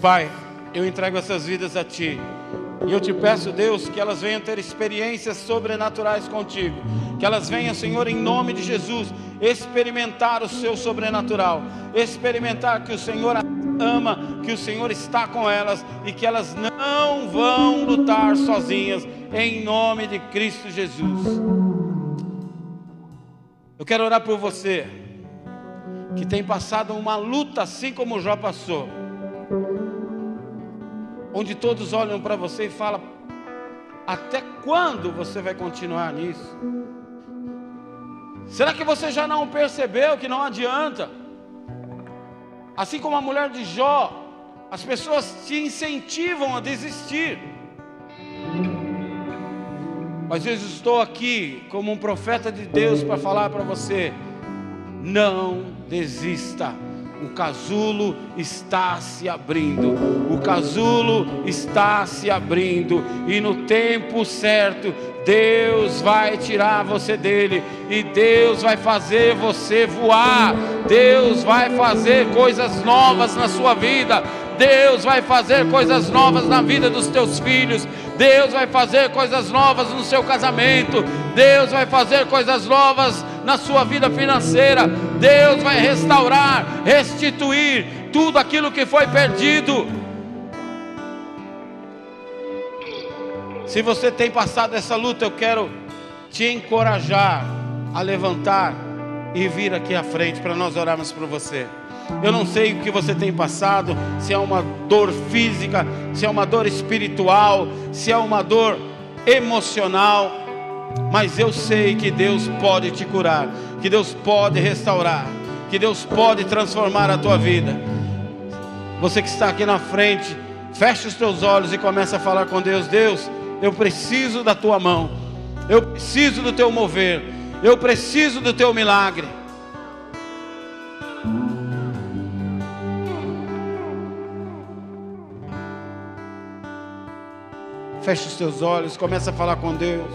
Pai, eu entrego essas vidas a Ti. E eu te peço, Deus, que elas venham ter experiências sobrenaturais contigo. Que elas venham, Senhor, em nome de Jesus, experimentar o seu sobrenatural. Experimentar que o Senhor ama, que o Senhor está com elas e que elas não vão lutar sozinhas, em nome de Cristo Jesus. Eu quero orar por você que tem passado uma luta assim como Jó passou onde todos olham para você e falam: até quando você vai continuar nisso? Será que você já não percebeu que não adianta? Assim como a mulher de Jó, as pessoas te incentivam a desistir. Mas eu estou aqui como um profeta de Deus para falar para você: não desista. O casulo está se abrindo. O casulo está se abrindo. E no tempo certo, Deus vai tirar você dele. E Deus vai fazer você voar. Deus vai fazer coisas novas na sua vida. Deus vai fazer coisas novas na vida dos teus filhos. Deus vai fazer coisas novas no seu casamento. Deus vai fazer coisas novas na sua vida financeira. Deus vai restaurar, restituir tudo aquilo que foi perdido. Se você tem passado essa luta, eu quero te encorajar a levantar e vir aqui à frente para nós orarmos por você. Eu não sei o que você tem passado, se é uma dor física, se é uma dor espiritual, se é uma dor emocional, mas eu sei que Deus pode te curar, que Deus pode restaurar, que Deus pode transformar a tua vida. Você que está aqui na frente, feche os teus olhos e começa a falar com Deus: Deus, eu preciso da tua mão, eu preciso do teu mover, eu preciso do teu milagre. Feche os teus olhos, começa a falar com Deus.